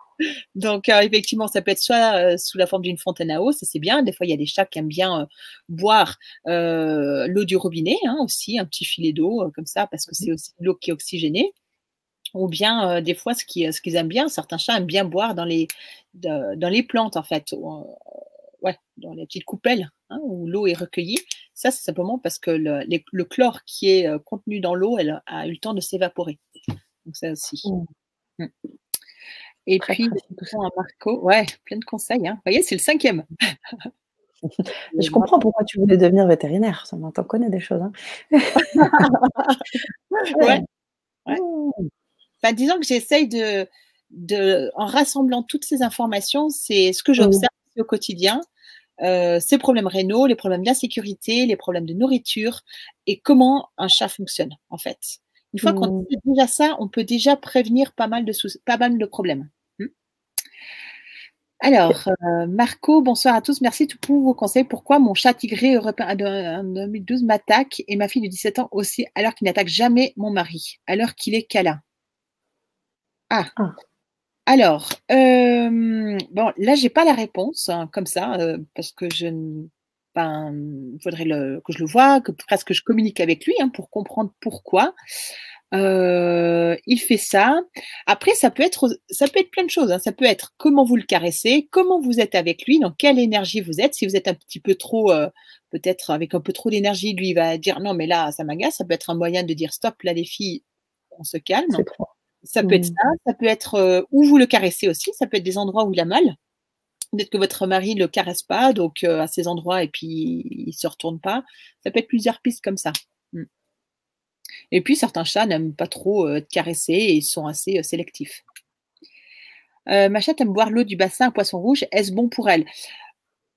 Donc, euh, effectivement, ça peut être soit euh, sous la forme d'une fontaine à eau, ça c'est bien. Des fois, il y a des chats qui aiment bien euh, boire l'eau du robinet, hein, aussi, un petit filet d'eau comme ça, parce que c'est aussi l'eau qui est oxygénée. Ou bien, des fois, ce qu'ils ce qu'ils aiment bien, certains chats aiment bien boire dans les, dans les plantes, en fait. ouais, dans les petites coupelles hein, où l'eau est recueillie. Ça, c'est simplement parce que le, le, chlore qui est contenu dans l'eau, elle a eu le temps de s'évaporer. Donc, ça aussi. Mmh. Mmh. Et puis, un Marco, ouais, plein de conseils. Hein. Vous voyez, c'est le cinquième. Je comprends pourquoi tu voulais devenir vétérinaire. Ça m'entend connaît des choses. Hein. ouais. Mmh. disons que j'essaye de, de, en rassemblant toutes ces informations, c'est ce que j'observe au quotidien. Euh, ces problèmes rénaux, les problèmes d'insécurité, les problèmes de nourriture et comment un chat fonctionne en fait. Une fois qu'on mmh. sait déjà ça, on peut déjà prévenir pas mal de, pas mal de problèmes. Alors, euh, Marco, bonsoir à tous. Merci pour vos conseils. Pourquoi mon chat tigré européen de 2012 m'attaque et ma fille de 17 ans aussi, alors qu'il n'attaque jamais mon mari, alors qu'il est câlin? Ah. ah. Alors, euh, bon, là, j'ai pas la réponse hein, comme ça, euh, parce que je ne ben, il faudrait le, que je le vois, que presque je communique avec lui hein, pour comprendre pourquoi. Euh, il fait ça. Après, ça peut être, ça peut être plein de choses. Hein. Ça peut être comment vous le caressez, comment vous êtes avec lui, dans quelle énergie vous êtes. Si vous êtes un petit peu trop, euh, peut-être avec un peu trop d'énergie, lui il va dire non, mais là ça m'agace. Ça peut être un moyen de dire stop, là les filles, on se calme. Ça peut être mmh. ça. Ça peut être euh, où vous le caressez aussi. Ça peut être des endroits où il a mal. Peut-être que votre mari ne le caresse pas, donc à ces endroits, et puis il ne se retourne pas. Ça peut être plusieurs pistes comme ça. Mmh. Et puis certains chats n'aiment pas trop être caressés et ils sont assez sélectifs. ma chatte aime boire l'eau du bassin à poisson rouge. Est-ce bon pour elle?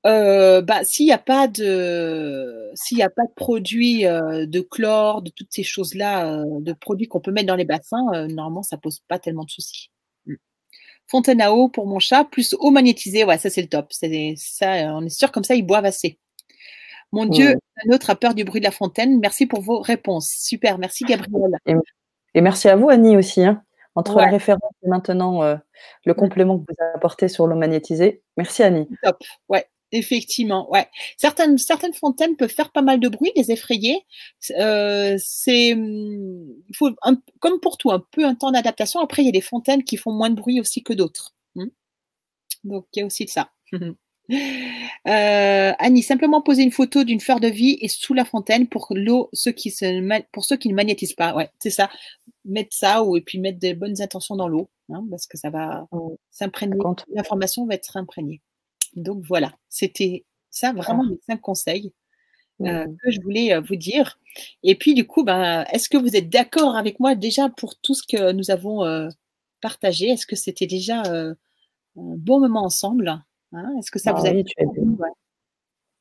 Bah, s'il n'y a pas de s'il a pas de produits de chlore, de toutes ces choses-là, de produits qu'on peut mettre dans les bassins, normalement ça pose pas tellement de soucis. Mmh. Fontaine à eau pour mon chat, plus eau magnétisée, ouais, ça c'est le top. C'est ça, on est sûr comme ça ils boivent assez. Mon Dieu, un autre a peur du bruit de la fontaine. Merci pour vos réponses. Super, merci Gabrielle. Et, merci à vous Annie aussi. Hein. Entre la référence et maintenant le complément que vous apportez sur l'eau magnétisée. Merci Annie. Top, ouais. Effectivement, ouais. Certaines, certaines fontaines peuvent faire pas mal de bruit, les effrayer. Euh, c'est, hum, faut comme pour tout, un peu un temps d'adaptation. Après, il y a des fontaines qui font moins de bruit aussi que d'autres. Hum. Donc, il y a aussi de ça. Euh, Annie, simplement poser une photo d'une fleur de vie et sous la fontaine pour l'eau, ceux qui se, pour ceux qui ne magnétisent pas. Ouais, c'est ça. Mettre ça ou et puis mettre des bonnes intentions dans l'eau, hein, parce que ça va s'imprégner. L'information va être imprégnée. Donc voilà, c'était ça vraiment les cinq conseils euh, que je voulais euh, vous dire. Et puis du coup, ben, est-ce que vous êtes d'accord avec moi déjà pour tout ce que nous avons partagé? Est-ce que c'était déjà un bon moment ensemble? Hein? Est-ce que ça vous a tu, as eu,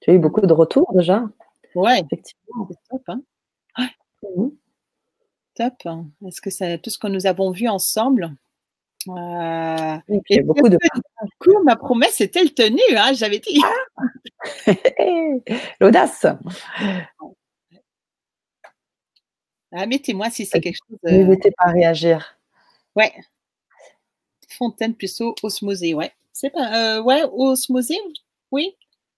tu as eu beaucoup de retours déjà Ouais, effectivement, c'est top. Hein mmh top. Est-ce que c'est tout ce que nous avons vu ensemble euh, il y a beaucoup de. coup, ma promesse est-elle tenue hein, J'avais dit. L'audace. Ah, mettez-moi si c'est quelque chose. Euh... N'hésitez pas à réagir. Ouais. Fontaine plus eau osmosée, ouais. C'est pas. Euh, ouais, osmosée, oui.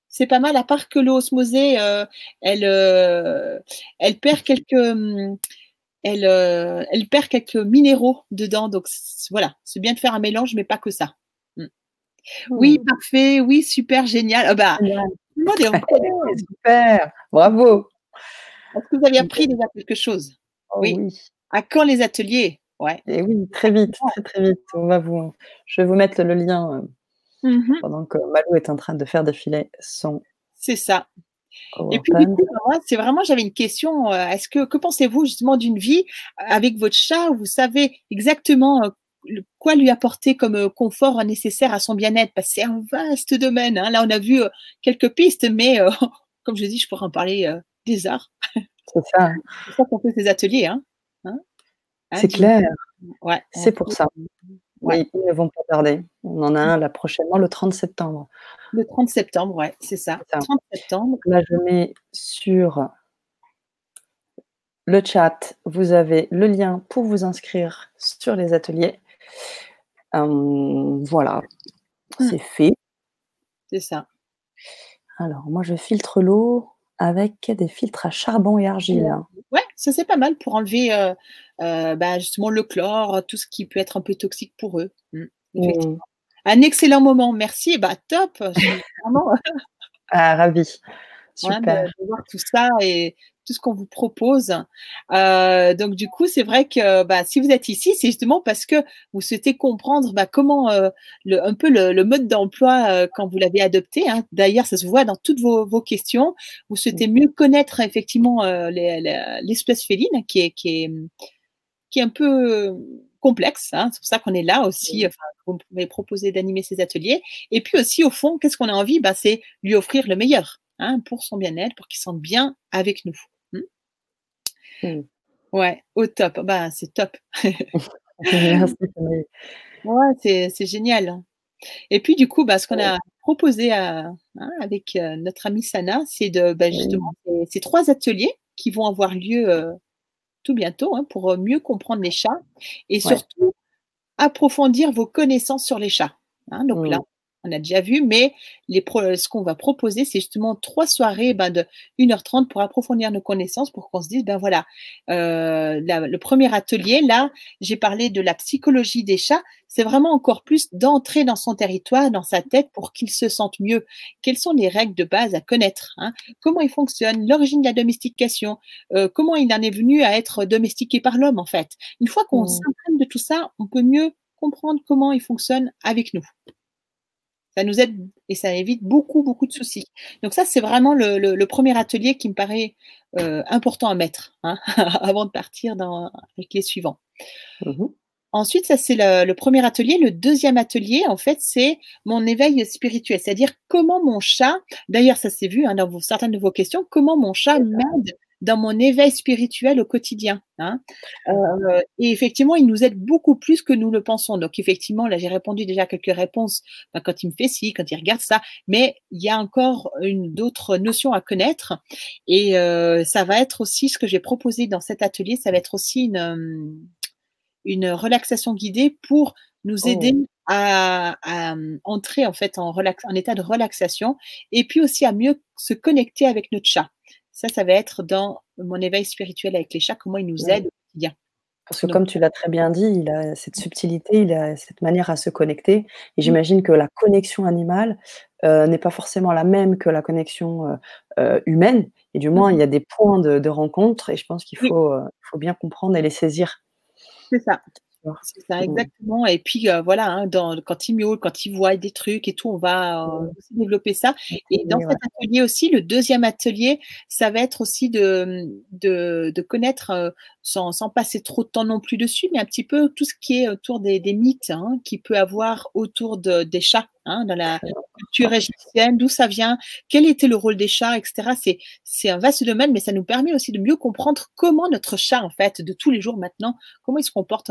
C'est pas mal, à part que l'eau osmosée, euh, elle, euh, elle perd quelques. Hum, elle, euh, elle perd quelques minéraux dedans. Donc voilà, c'est bien de faire un mélange, mais pas que ça. Mm. Oui, hmm. parfait. Oui, super, génial. Ah bah, super, bravo. Est-ce que vous avez appris déjà quelque chose? Oh oui. À quand les ateliers? Ouais. Et oui, très vite, très très vite. On va vous, je vais vous mettre le lien euh, mm-hmm. pendant que Malou est en train de faire défiler son. C'est ça. Et puis, du coup, c'est vraiment, j'avais une question. Euh, est-ce que, que pensez-vous justement d'une vie avec votre chat où vous savez exactement euh, quoi lui apporter comme euh, confort nécessaire à son bien-être? Parce que c'est un vaste domaine. Hein. Là, on a vu quelques pistes, mais comme je dis, je pourrais en parler des heures. C'est ça. c'est ça qu'on fait ces ateliers. Hein. hein, hein c'est clair. Ouais, c'est pour ça. Oui, ils ne vont pas tarder. On en a un là prochainement, le 30 septembre. Le 30 septembre, ouais, c'est ça. 30 septembre. Là, je mets sur le chat, vous avez le lien pour vous inscrire sur les ateliers. Euh, voilà, hum. c'est fait. C'est ça. Alors, moi, je filtre l'eau avec des filtres à charbon et argile. Ouais, ça c'est pas mal pour enlever euh, euh, bah, justement le chlore, tout ce qui peut être un peu toxique pour eux. Hum, mmh. Un excellent moment, merci. Bah top, vraiment ah, ravi. Super. de, voir tout ça et tout ce qu'on vous propose. Euh, donc du coup, c'est vrai que bah, si vous êtes ici, c'est justement parce que vous souhaitez comprendre bah, comment euh, le, un peu le, mode d'emploi euh, quand vous l'avez adopté. Hein. D'ailleurs, ça se voit dans toutes vos, vos questions. Vous souhaitez mieux connaître effectivement l'espèce féline qui est, qui est qui est un peu complexe. Hein. C'est pour ça qu'on est là aussi. Enfin, vous pouvez proposer d'animer ces ateliers. Et puis aussi, au fond, qu'est-ce qu'on a envie? Bah, C'est lui offrir le meilleur hein, pour son bien-être, pour qu'il sente bien avec nous. Ouais, au top. Bah, c'est top. ouais, c'est génial. Hein. Et puis, du coup, bah, ce qu'on a proposé à, hein, avec euh, notre amie Sana, c'est de bah, justement ces trois ateliers qui vont avoir lieu euh, tout bientôt hein, pour euh, mieux comprendre les chats et surtout approfondir vos connaissances sur les chats. Hein. donc là, on a déjà vu, mais les ce qu'on va proposer, c'est justement trois soirées ben, de 1h30 pour approfondir nos connaissances, pour qu'on se dise, ben voilà, euh, le premier atelier, là, j'ai parlé de la psychologie des chats, c'est vraiment encore plus d'entrer dans son territoire, dans sa tête, pour qu'il se sente mieux. Quelles sont les règles de base à connaître hein? Comment il fonctionne? L'origine de la domestication euh, Comment il en est venu à être domestiqué par l'homme, en fait? Une fois qu'on mmh. s'imprègne de tout ça, on peut mieux comprendre comment il fonctionne avec nous. Ça nous aide et ça évite beaucoup, beaucoup de soucis. Donc ça, c'est vraiment le, premier atelier qui me paraît euh, important à mettre hein, avant de partir dans, avec les suivants. Mmh Ensuite, ça c'est le, premier atelier. Le deuxième atelier, en fait, c'est mon éveil spirituel, c'est-à-dire comment mon chat, d'ailleurs ça s'est vu hein, dans certaines de vos questions, comment mon chat m'aide dans mon éveil spirituel au quotidien. Hein. Euh, et effectivement, il nous aide beaucoup plus que nous le pensons. Donc effectivement, là j'ai répondu déjà quelques réponses ben, quand il me fait ci, quand il regarde ça, mais il y a encore une d'autres notions à connaître. Et euh, ça va être aussi ce que j'ai proposé dans cet atelier, ça va être aussi une, euh, une relaxation guidée pour nous oh. aider à, entrer en fait en, relax, en état de relaxation et puis aussi à mieux se connecter avec notre chat. Ça, ça va être dans mon éveil spirituel avec les chats, comment ils nous aident au quotidien. Parce que comme tu l'as très bien dit, il a cette subtilité, il a cette manière à se connecter. Et mmh. j'imagine que la connexion animale euh, n'est pas forcément la même que la connexion euh, euh, humaine. Et du moins, il y a des points de, rencontre et je pense qu'il faut, faut bien comprendre et les saisir. C'est ça. C'est ça, exactement. Et puis voilà, hein, dans, quand il miaule, quand il voit des trucs et tout, on va aussi développer ça. Et dans cet atelier aussi, le deuxième atelier, ça va être aussi de, de, de connaître, sans, sans, passer trop de temps non plus dessus, mais un petit peu tout ce qui est autour des, des mythes hein, qu'il peut avoir autour de, des chats. Hein, dans la culture égyptienne, d'où ça vient, quel était le rôle des chats, etc. C'est, un vaste domaine, mais ça nous permet aussi de mieux comprendre comment notre chat, en fait, de tous les jours maintenant, comment il se comporte,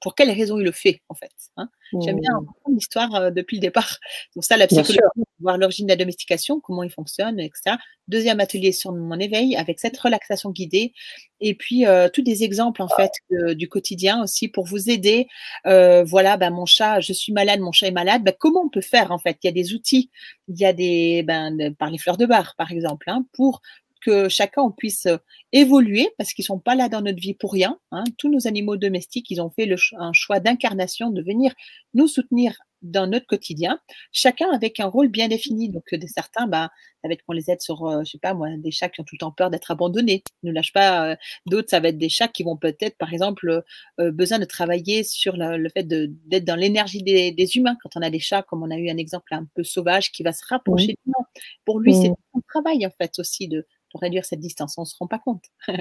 pour quelles raisons il le fait, en fait. Hein. J'aime bien mmh. comprendre l'histoire depuis le départ. Donc ça, la psychologie, voir l'origine de la domestication, comment il fonctionne, etc. Deuxième atelier sur mon éveil avec cette relaxation guidée et puis euh, tous des exemples en fait du quotidien aussi pour vous aider. Euh, voilà, ben, mon chat, je suis malade, mon chat est malade. Ben, comment on peut faire en fait? Il y a des outils, il y a des ben, par les fleurs de bar par exemple, hein, pour que chacun puisse euh, évoluer parce qu'ils sont pas là dans notre vie pour rien. Hein. Tous nos animaux domestiques, ils ont fait le, un choix d'incarnation de venir nous soutenir dans notre quotidien, chacun avec un rôle bien défini. Donc, de certains, bah, ça va être qu'on les aide sur, euh, je sais pas moi, des chats qui ont tout le temps peur d'être abandonnés, ne lâchent pas. Euh, d'autres, ça va être des chats qui vont peut-être, par exemple, euh, besoin de travailler sur le, fait d'être dans l'énergie des, humains. Quand on a des chats, comme on a eu un exemple un peu sauvage, qui va se rapprocher de nous. Pour lui, c'est un travail en fait aussi de, réduire cette distance. On se rend pas compte.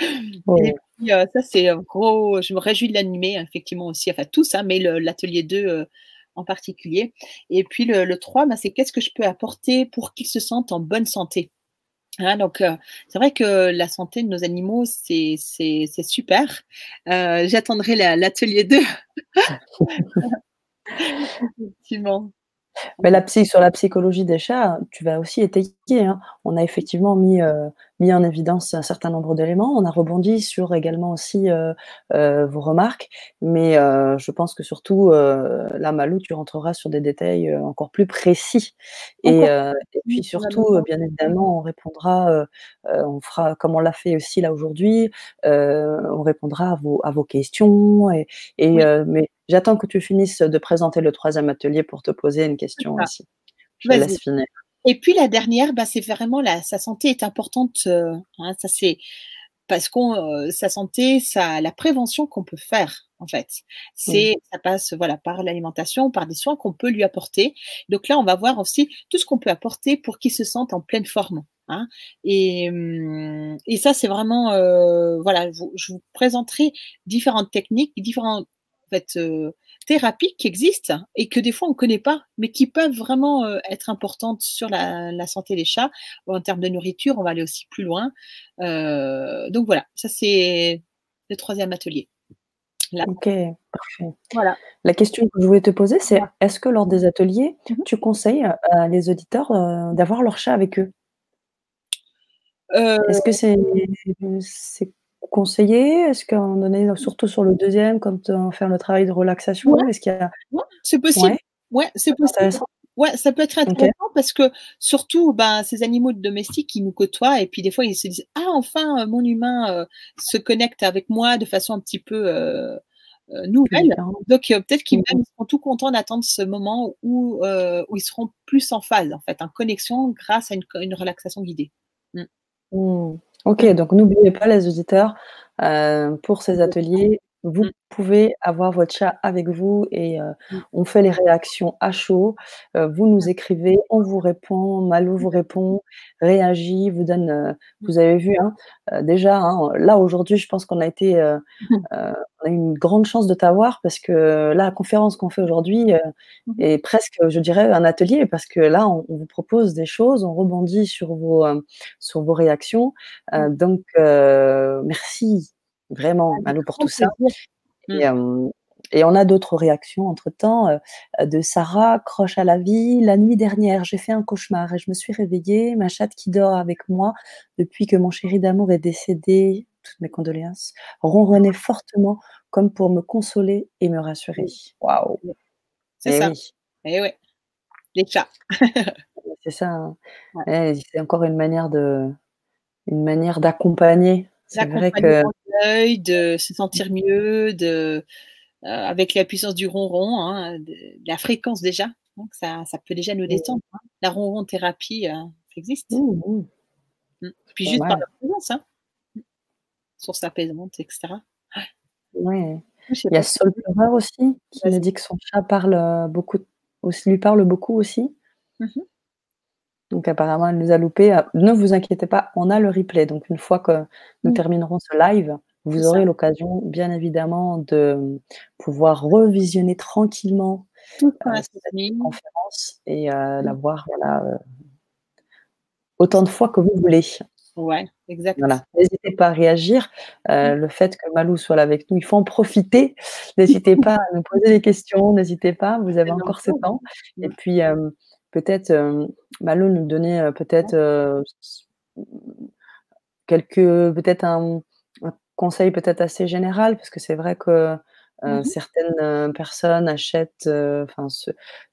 Et puis, ça, c'est gros. Je me réjouis de l'animer, effectivement, aussi. Enfin, tout ça, mais l'atelier 2 en particulier. Et puis le, 3, ben, c'est qu'est-ce que je peux apporter pour qu'ils se sentent en bonne santé? Hein, donc, euh, c'est vrai que la santé de nos animaux, c'est super. Euh, j'attendrai l'atelier 2. Effectivement. Mais la psy, sur la psychologie des chats, tu vas aussi étayer. Hein. On a effectivement mis, euh, mis en évidence un certain nombre d'éléments. On a rebondi sur également aussi euh, euh, vos remarques. Mais je pense que surtout, là, Malou, tu rentreras sur des détails encore plus précis. Et, puis surtout, bien évidemment, on répondra, on fera comme on l'a fait aussi là aujourd'hui, on répondra à vos, à vos questions. Et, et mais J'attends que tu finisses de présenter le troisième atelier pour te poser une question aussi. Je laisse finir. Et puis la dernière, bah, c'est vraiment la, sa santé est importante. Euh, hein, ça c'est parce qu'on euh, sa santé, ça, la prévention qu'on peut faire en fait, c'est ça passe voilà par l'alimentation, par des soins qu'on peut lui apporter. Donc là, on va voir aussi tout ce qu'on peut apporter pour qu'il se sente en pleine forme. Hein. Et, hum, et ça, c'est vraiment euh, voilà, je vous présenterai différentes techniques, différents en fait, euh, thérapies qui existent et que des fois on ne connaît pas, mais qui peuvent vraiment euh, être importantes sur la, santé des chats. En termes de nourriture, on va aller aussi plus loin. Euh, donc voilà, ça c'est le troisième atelier. Ok, parfait. Voilà. La question que je voulais te poser, c'est est-ce que lors des ateliers, mmh tu conseilles à les auditeurs d'avoir leur chat avec eux? Est-ce que c'est conseiller? Est-ce qu'à un donné, surtout sur le deuxième, quand on fait le travail de relaxation, est-ce qu'il y a... c'est possible. Ouais, c'est possible. Ouais, ça peut être intéressant parce que surtout, ben, ces animaux domestiques, ils nous côtoient et puis des fois, ils se disent ah enfin, mon humain euh, se connecte avec moi de façon un petit peu euh, euh, nouvelle. Donc peut-être qu'ils mmh seront tout contents d'attendre ce moment où où ils seront plus en phase en fait, en connexion grâce à une, relaxation guidée. Mmh. Ok, donc n'oubliez pas les auditeurs, euh, pour ces ateliers, vous Mmh. pouvez avoir votre chat avec vous et heu, Mmh. on fait les réactions à chaud. Heu, vous nous écrivez, on vous répond, Malou vous répond, réagit, vous donne, heu Mmh. vous avez vu, hein, heu, déjà, hein, là, aujourd'hui, je pense qu'on a été, heu heu, on a eu une grande chance de t'avoir parce que là, la conférence qu'on fait aujourd'hui, Mmh est presque, je dirais, un atelier parce que là, on on vous propose des choses, on rebondit sur vos, sur vos réactions. Mmh. Donc merci vraiment Avec Malou pour tout ça. Mmh. et et on a d'autres réactions entre-temps, de Sarah: «Croche à la vie, la nuit dernière, j'ai fait un cauchemar et je me suis réveillée, ma chatte qui dort avec moi depuis que mon chéri d'amour est décédé, toutes mes condoléances, ronronnait fortement comme pour me consoler et me rassurer». Oui. Waouh! C'est Eh ça. oui. Eh ouais, les chats. C'est ça, hein. Ouais. Eh, c'est encore une manière de une manière d'accompagner. Que dans le deuil, de se sentir mieux, de heu, avec la puissance du ronron, hein, de la fréquence déjà, donc ça ça peut déjà nous détendre, hein. La ronron thérapie, heu, ça existe. Mmh mh. Mmh. Puis juste par la présence, hein. Mmh. Source apaisante et cetera. Ouais. Ouais. Je sais Il y a Pleureur aussi qui nous dit que son chat parle, heu, beaucoup aussi lui parle beaucoup aussi. Mmh mh. Donc apparemment, elle nous a loupé. Heu, ne vous inquiétez pas, on a le replay. Donc une fois que nous Mmh. terminerons ce live, vous aurez l'occasion, bien évidemment, de pouvoir revisionner tranquillement, a cette conférence et heu, la Mmh. voir, voilà, heu autant de fois que vous voulez. Ouais, exact. Voilà. N'hésitez pas à réagir. Mmh. Heu, le fait que Malou soit là avec nous, il faut en profiter. N'hésitez pas à nous poser des questions, n'hésitez pas, vous avez encore ce temps et puis, peut-être, hem, Malou nous donner, heu, peut-être, mmh, quelques peut-être un un conseil peut-être assez général parce que c'est vrai que, Mmh heu, mh. certaines, personnes achètent, enfin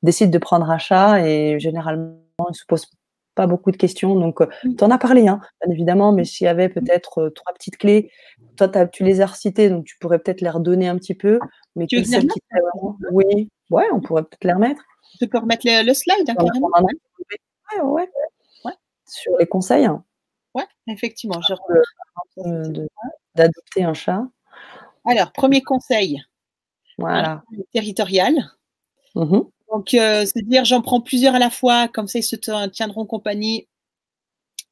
décident de prendre un chat et généralement, ils se posent pas beaucoup de questions donc Mmh. tu en as parlé, hein, bien évidemment, mais Mmh. s'il y avait Mmh. peut-être, 3 petites clés, toi tu as tu les as recitées donc tu pourrais peut-être les redonner un petit peu, mais Tu veux que qui vraiment oui, ouais, on pourrait peut-être les remettre. Je peux remettre le le slide, hein, carrément. Ouais. ouais. Sur les conseils. Ouais, effectivement, d'adopter un chat. Alors 1er conseil, Voilà. territorial. Mmh mh. Donc heu, se dire: «J'en prends plusieurs à la fois, comme ça ils se tiendront compagnie».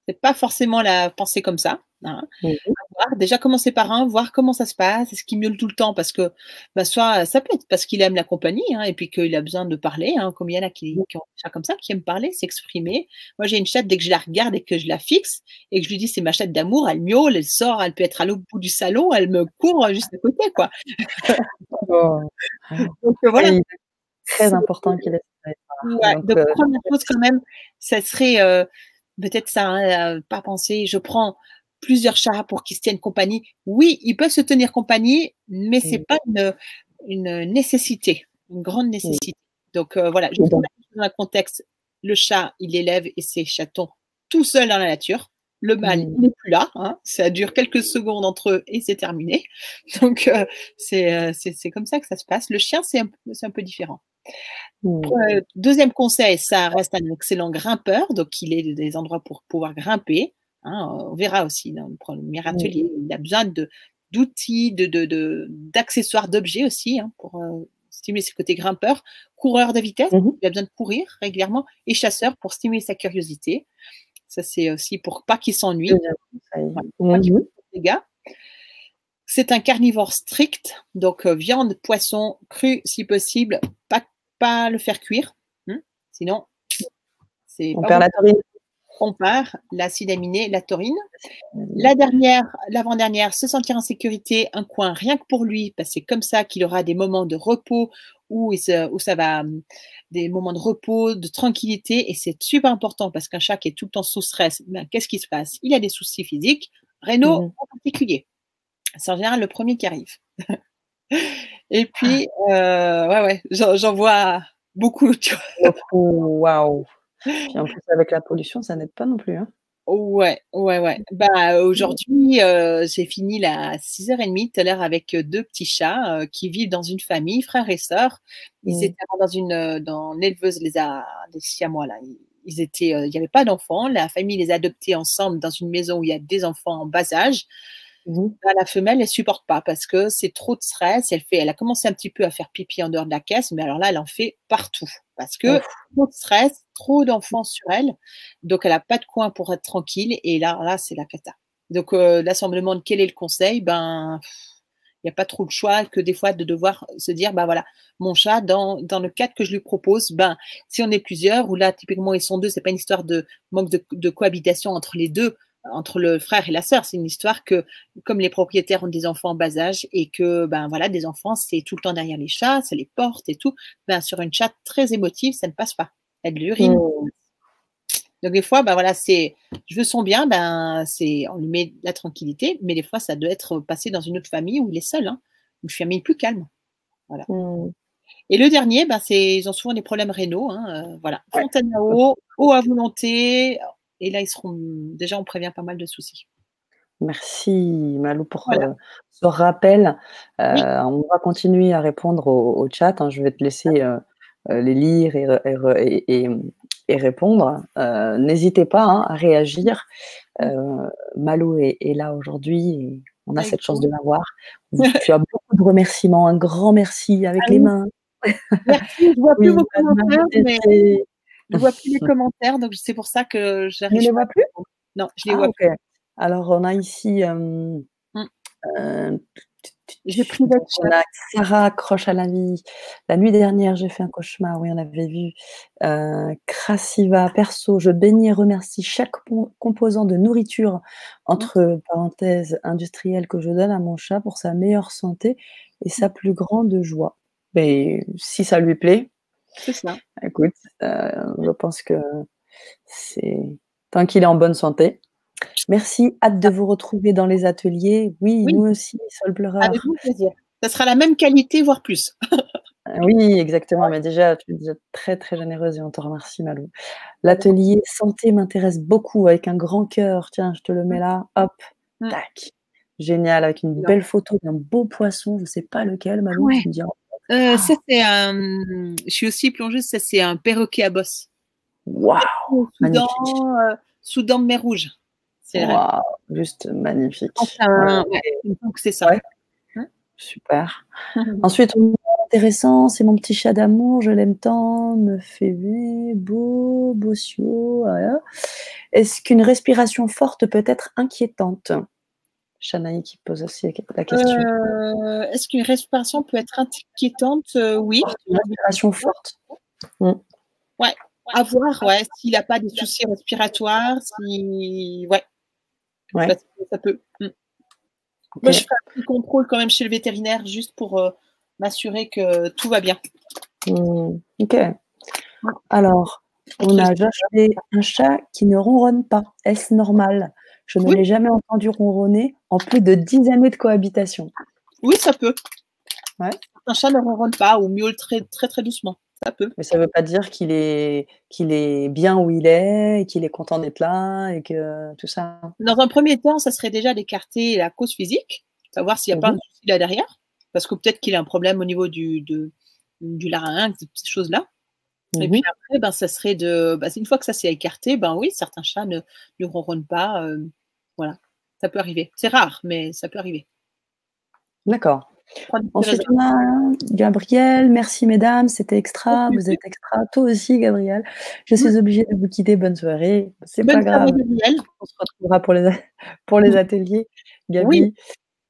C'est pas forcément la penser comme ça, hein. Mmh mh. À voir, déjà commencer par 1, voir comment ça se passe. Est-ce qu'il miaule tout le temps parce que, bah, soit ça peut être parce qu'il aime la compagnie, hein et puis qu'il a besoin de parler, hein, comme il y en a qui ont comme ça, qui aiment parler, s'exprimer. Moi, j'ai une chatte, dès que je la regarde et que je la fixe et que je lui dis: «C'est ma chatte d'amour», elle miaule, elle sort, elle peut être à l'autre bout du salon, elle me court, heu, juste à côté, quoi. Oh. Donc heu, voilà. Oui, très important qu'il ait ouais, donc donc heu, 1re chose quand même, ça serait, heu, peut-être ça, hein, pas penser: «Je prends plusieurs chats pour qu'ils se tiennent compagnie». Oui, ils peuvent se tenir compagnie, mais c'est Mmh. pas une une nécessité, une grande Mmh. nécessité. Donc heu, voilà, remettre dans un contexte, le chat, il élève et ses chatons tout seul dans la nature. Le mâle, Mmh. il est plus là, hein, ça dure quelques secondes entre eux et c'est terminé. Donc c'est, heu, c'est comme ça que ça se passe. Le chien, c'est un un peu différent. Mmh. Pre 2e conseil, ça reste un excellent grimpeur, donc il ait des endroits pour pouvoir grimper, hein. On verra aussi dans le 1er Mmh. atelier, il a besoin d'outils, de de de d'accessoires, d'objets aussi, hein, pour, heu, stimuler ses côtés grimpeur. Coureur de vitesse, Mmh mh. il a besoin de courir régulièrement et chasseur pour stimuler sa curiosité. Ça, c'est aussi pour pas qu'il s'ennuie. 2e conseil. Ouais, pour pas Mmh. C'est un carnivore strict, donc heu, viande, poisson, cru si possible, pas pas le faire cuire, mmh, sinon c'est On perd bon la taurine. On perd l'acide aminé, la taurine. La dernière l'avant-dernière, se sentir en sécurité, un coin rien que pour lui, parce que c'est comme ça qu'il aura des moments de repos où il se où ça va, mmh, des moments de repos, de tranquillité et c'est super important parce qu'un chat qui est tout le temps sous stress, ben, qu'est-ce qui se passe? Il a des soucis physiques, Mmh rénaux mh. en particulier. C'est en général le 1er qui arrive. Et puis, heu, ouais, ouais, j'en j'en vois beaucoup, tu vois? Beaucoup, waouh! Puis en plus avec la pollution, ça n'aide pas non plus, hein. Ouais, ouais, ouais. Bah, aujourd'hui, j'ai fini là à 6:30 tout à l'heure avec, heu, 2 petits chats, qui vivent dans une famille, frères et sœurs. Ils Mmh. étaient dans une, dans l'éleveuse les a des siamois là, ils étaient, il y avait pas d'enfants. La famille les a adoptés ensemble dans une maison où il y a des enfants en bas âge. Mmh bah, la femelle, elle supporte pas parce que c'est trop de stress. Elle, fait, elle a commencé un petit peu à faire pipi en dehors de la caisse, mais alors là, elle en fait partout parce que trop de stress, trop d'enfants sur elle. Donc, elle n'a pas de coin pour être tranquille. Et là, là c'est la cata. Donc, euh, me demande quel est le conseil, ben, il n'y a pas trop de choix que des fois de devoir se dire, ben voilà, mon chat, dans, dans le cadre que je lui propose, ben, si on est plusieurs, ou là, typiquement, ils sont deux, c'est pas une histoire de manque de, de cohabitation entre les deux, entre le frère et la sœur. C'est une histoire que, comme les propriétaires ont des enfants en bas âge et que, ben voilà, des enfants, c'est tout le temps derrière les chats, ça les porte et tout, ben sur une chatte très émotive, ça ne passe pas. Elle l'urine. Mmh. Donc des fois, ben voilà, c'est, je veux son bien, ben c'est, on lui met la tranquillité, mais des fois, ça doit être passé dans une autre famille où il est seul, hein, une famille plus calme. Voilà. Mmh. Et le dernier, ben c'est, ils ont souvent des problèmes rénaux, hein, euh, voilà, fontaine à eau, eau à volonté, et là, ils seront déjà, on prévient pas mal de soucis. Merci Malou pour euh, ce rappel. Euh, on va continuer à répondre au, chat. Hein. Je vais te laisser euh, les lire et, répondre. N'hésitez pas hein, à réagir. Malou est, là aujourd'hui et on a cette chance de l'avoir. Tu as beaucoup de remerciements. Un grand merci avec les mains. Merci, je vois plus vos commentaires, mais je vois plus les commentaires, donc c'est pour ça que j'arrive. Je les vois plus? Non, je les ah, vois plus. Alors, on a ici. Euh, mmh. euh, j'ai pris On a Sarah accroche à la vie. La nuit dernière, j'ai fait un cauchemar. Oui, on avait vu. Euh, Krasiva, perso, je bénis et remercie chaque composant de nourriture, entre mmh. parenthèses, industrielle, que je donne à mon chat pour sa meilleure santé et sa mmh. plus grande joie. Mais si ça lui plaît, c'est ça. Écoute, euh, je pense que c'est tant qu'il est en bonne santé. Merci, hâte de vous retrouver dans les ateliers. Oui, nous aussi, Sol Pleureur. Avec plaisir. Ça sera la même qualité, voire plus. Euh, oui, exactement. Mais déjà, tu es déjà très, très généreuse et on te remercie, Malou. L'atelier santé m'intéresse beaucoup avec un grand cœur. Tiens, je te le mets là. Hop, mm. tac. Génial, avec une belle photo d'un beau poisson. Je ne sais pas lequel, Malou. Tu me euh, ça, c'est un. Je suis aussi plongeuse, ça, c'est un perroquet à bosse. Waouh! Soudan, euh, Soudan de mer Rouge. C'est wow, juste magnifique. Enfin, donc c'est ça. Hein? Super. Ensuite, intéressant, c'est mon petit chat d'amour, je l'aime tant, me fait beau, bossio. Voilà. Est-ce qu'une respiration forte peut être inquiétante? Chanaï qui pose aussi la question. Euh, est-ce qu'une respiration peut être inquiétante? Euh, Oui. Une respiration forte. Mm. Ouais. À voir, ouais, s'il n'a pas des soucis respiratoires, si. Ouais. ouais. Ça, peut. Mm. Moi, je fais un petit contrôle quand même chez le vétérinaire juste pour euh, m'assurer que tout va bien. Mm. Ok. Alors, on a déjà un chat qui ne ronronne pas. Est-ce normal? Je ne l'ai jamais entendu ronronner en plus de dix années de cohabitation. Oui, ça peut. Un chat ne ronronne pas ou miaule très, très, très doucement. Ça peut. Mais ça ne veut pas dire qu'il est, qu'il est bien où il est, et qu'il est content d'être là, et que tout ça. Dans un premier temps, ça serait déjà d'écarter la cause physique, savoir s'il n'y a pas un souci là derrière, parce que peut-être qu'il a un problème au niveau du, du larynx, ces choses-là. Et puis après, ben, ça serait de. Ben, une fois que ça s'est écarté, ben oui, certains chats ne, ne ronronnent pas. Euh, ça peut arriver. C'est rare, mais ça peut arriver. D'accord. Ensuite, on a Gabriel. Merci, mesdames. C'était extra. Vous êtes extra. Toi aussi, Gabriel. Je suis obligée de vous quitter. Bonne soirée. C'est pas grave. On se retrouvera pour les, pour les ateliers. Gabi. Oui.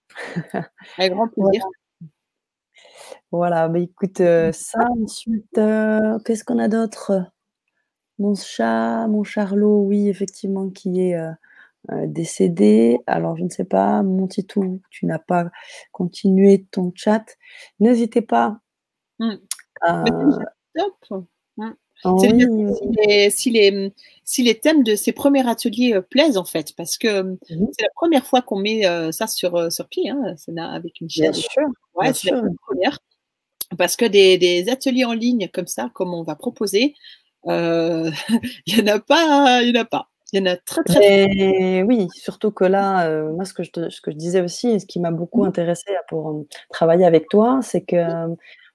Avec grand plaisir. Voilà, bah écoute, euh, ça, ensuite, euh, qu'est-ce qu'on a d'autre? Mon chat, mon Charlot, oui, effectivement, qui est euh, décédé. Alors, je ne sais pas, mon Titou, tu n'as pas continué ton chat. N'hésitez pas mmh. Top. Mmh. Ah si, les, si, les, thèmes de ces premiers ateliers plaisent, en fait, parce que mmh c'est la première fois qu'on met ça sur, sur pied, hein, avec une chaîne. Bien sûr. Ouais, c'est la première. Parce que des, ateliers en ligne comme ça, comme on va proposer, euh, il n'y en a pas, il y en a pas. Il y en a très très. oui, surtout que là, euh, moi, ce que, je ce que je disais aussi, et ce qui m'a beaucoup mmh. intéressé pour travailler avec toi, c'est que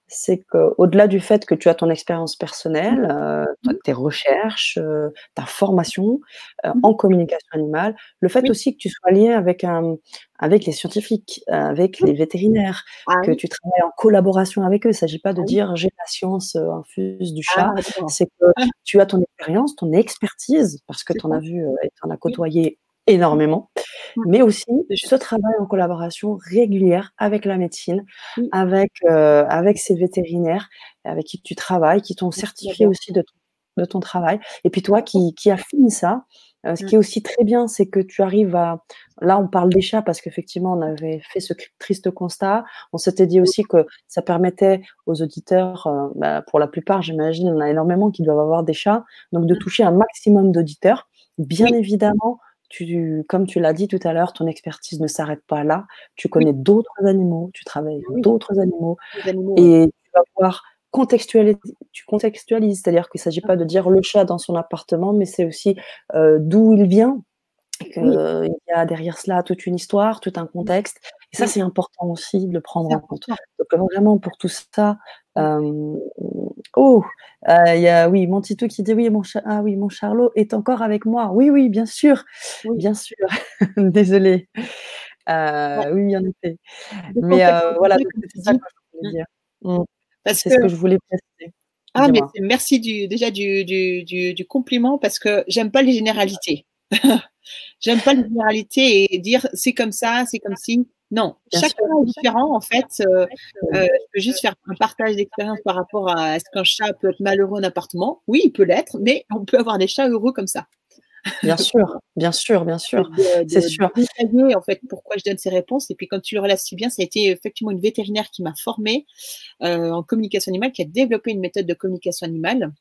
c'est qu'au-delà du fait que tu as ton expérience personnelle, euh, tes recherches, euh, ta formation euh, en communication animale, le fait aussi que tu sois lié avec, un, avec les scientifiques, avec les vétérinaires, ah que tu travailles en collaboration avec eux. Il ne s'agit pas de ah dire j'ai la science infuse du chat, ah, c'est que tu as ton expérience, ton expertise, parce que tu en as vu et tu en as côtoyé énormément, mais aussi ce travail en collaboration régulière avec la médecine, avec, euh, avec ces vétérinaires avec qui tu travailles, qui t'ont certifié aussi de ton, de ton travail. Et puis toi qui, qui affine ça, euh, ce qui est aussi très bien, c'est que tu arrives à... Là, on parle des chats parce qu'effectivement, on avait fait ce triste constat. On s'était dit aussi que ça permettait aux auditeurs, euh, bah, pour la plupart, j'imagine, on a énormément qui doivent avoir des chats, donc de mmh. toucher un maximum d'auditeurs. Bien évidemment, tu, comme tu l'as dit tout à l'heure, ton expertise ne s'arrête pas là. Tu connais d'autres animaux, tu travailles avec d'autres animaux, et tu vas pouvoir contextualiser, tu contextualises, c'est-à-dire qu'il ne s'agit pas de dire le chat dans son appartement, mais c'est aussi euh, d'où il vient, qu'il y a derrière cela toute une histoire, tout un contexte. Et ça, c'est important aussi de le prendre en compte. Donc, vraiment, pour tout ça, euh, oh, euh, il y a, oui, mon Tito qui dit oui, mon, ah, oui, mon Charlot est encore avec moi. Oui, oui, bien sûr, bien sûr. Désolée. Euh, oui, en effet. Mais voilà, c'est ça que je voulais dire. Mmh. C'est ce que je voulais préciser. Ah, mais merci du, déjà du, du, du, compliment parce que j'aime pas les généralités. j'aime pas les généralités et dire c'est comme ça, c'est comme si. Non, chaque cas est différent en fait. Euh, euh, je peux juste faire un partage d'expérience par rapport à est-ce qu'un chat peut être malheureux en appartement? Oui, il peut l'être, mais on peut avoir des chats heureux comme ça. Bien sûr, bien sûr, bien sûr, c'est sûr. en fait pourquoi je donne ces réponses et puis quand tu le relates si bien, ça a été effectivement une vétérinaire qui m'a formée euh, en communication animale, qui a développé une méthode de communication animale.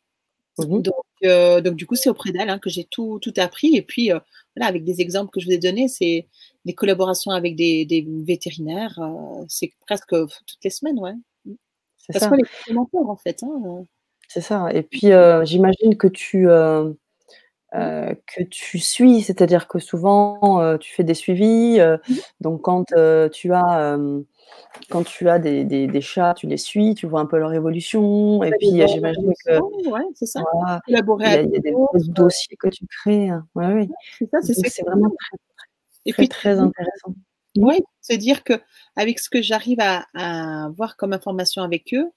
Mmh donc, donc, du coup, c'est auprès d'elle hein, que j'ai tout, tout appris. Et puis, voilà, avec des exemples que je vous ai donnés, c'est des collaborations avec des, vétérinaires, euh, c'est presque toutes les semaines, ouais. C'est ça. est complémentaire, en fait. Hein. C'est ça. Et puis, euh, j'imagine que tu, que tu suis, c'est-à-dire que souvent, tu fais des suivis. Mmh. donc, quand tu as quand tu as des, des, chats, tu les suis, tu vois un peu leur évolution. Et puis, j'imagine que. Ouais, c'est ça. il y a, des dossiers que tu crées. Ouais, oui. C'est ça, c'est vraiment très, et puis, très intéressant. Oui, se dire que avec ce que j'arrive à, voir comme information avec eux,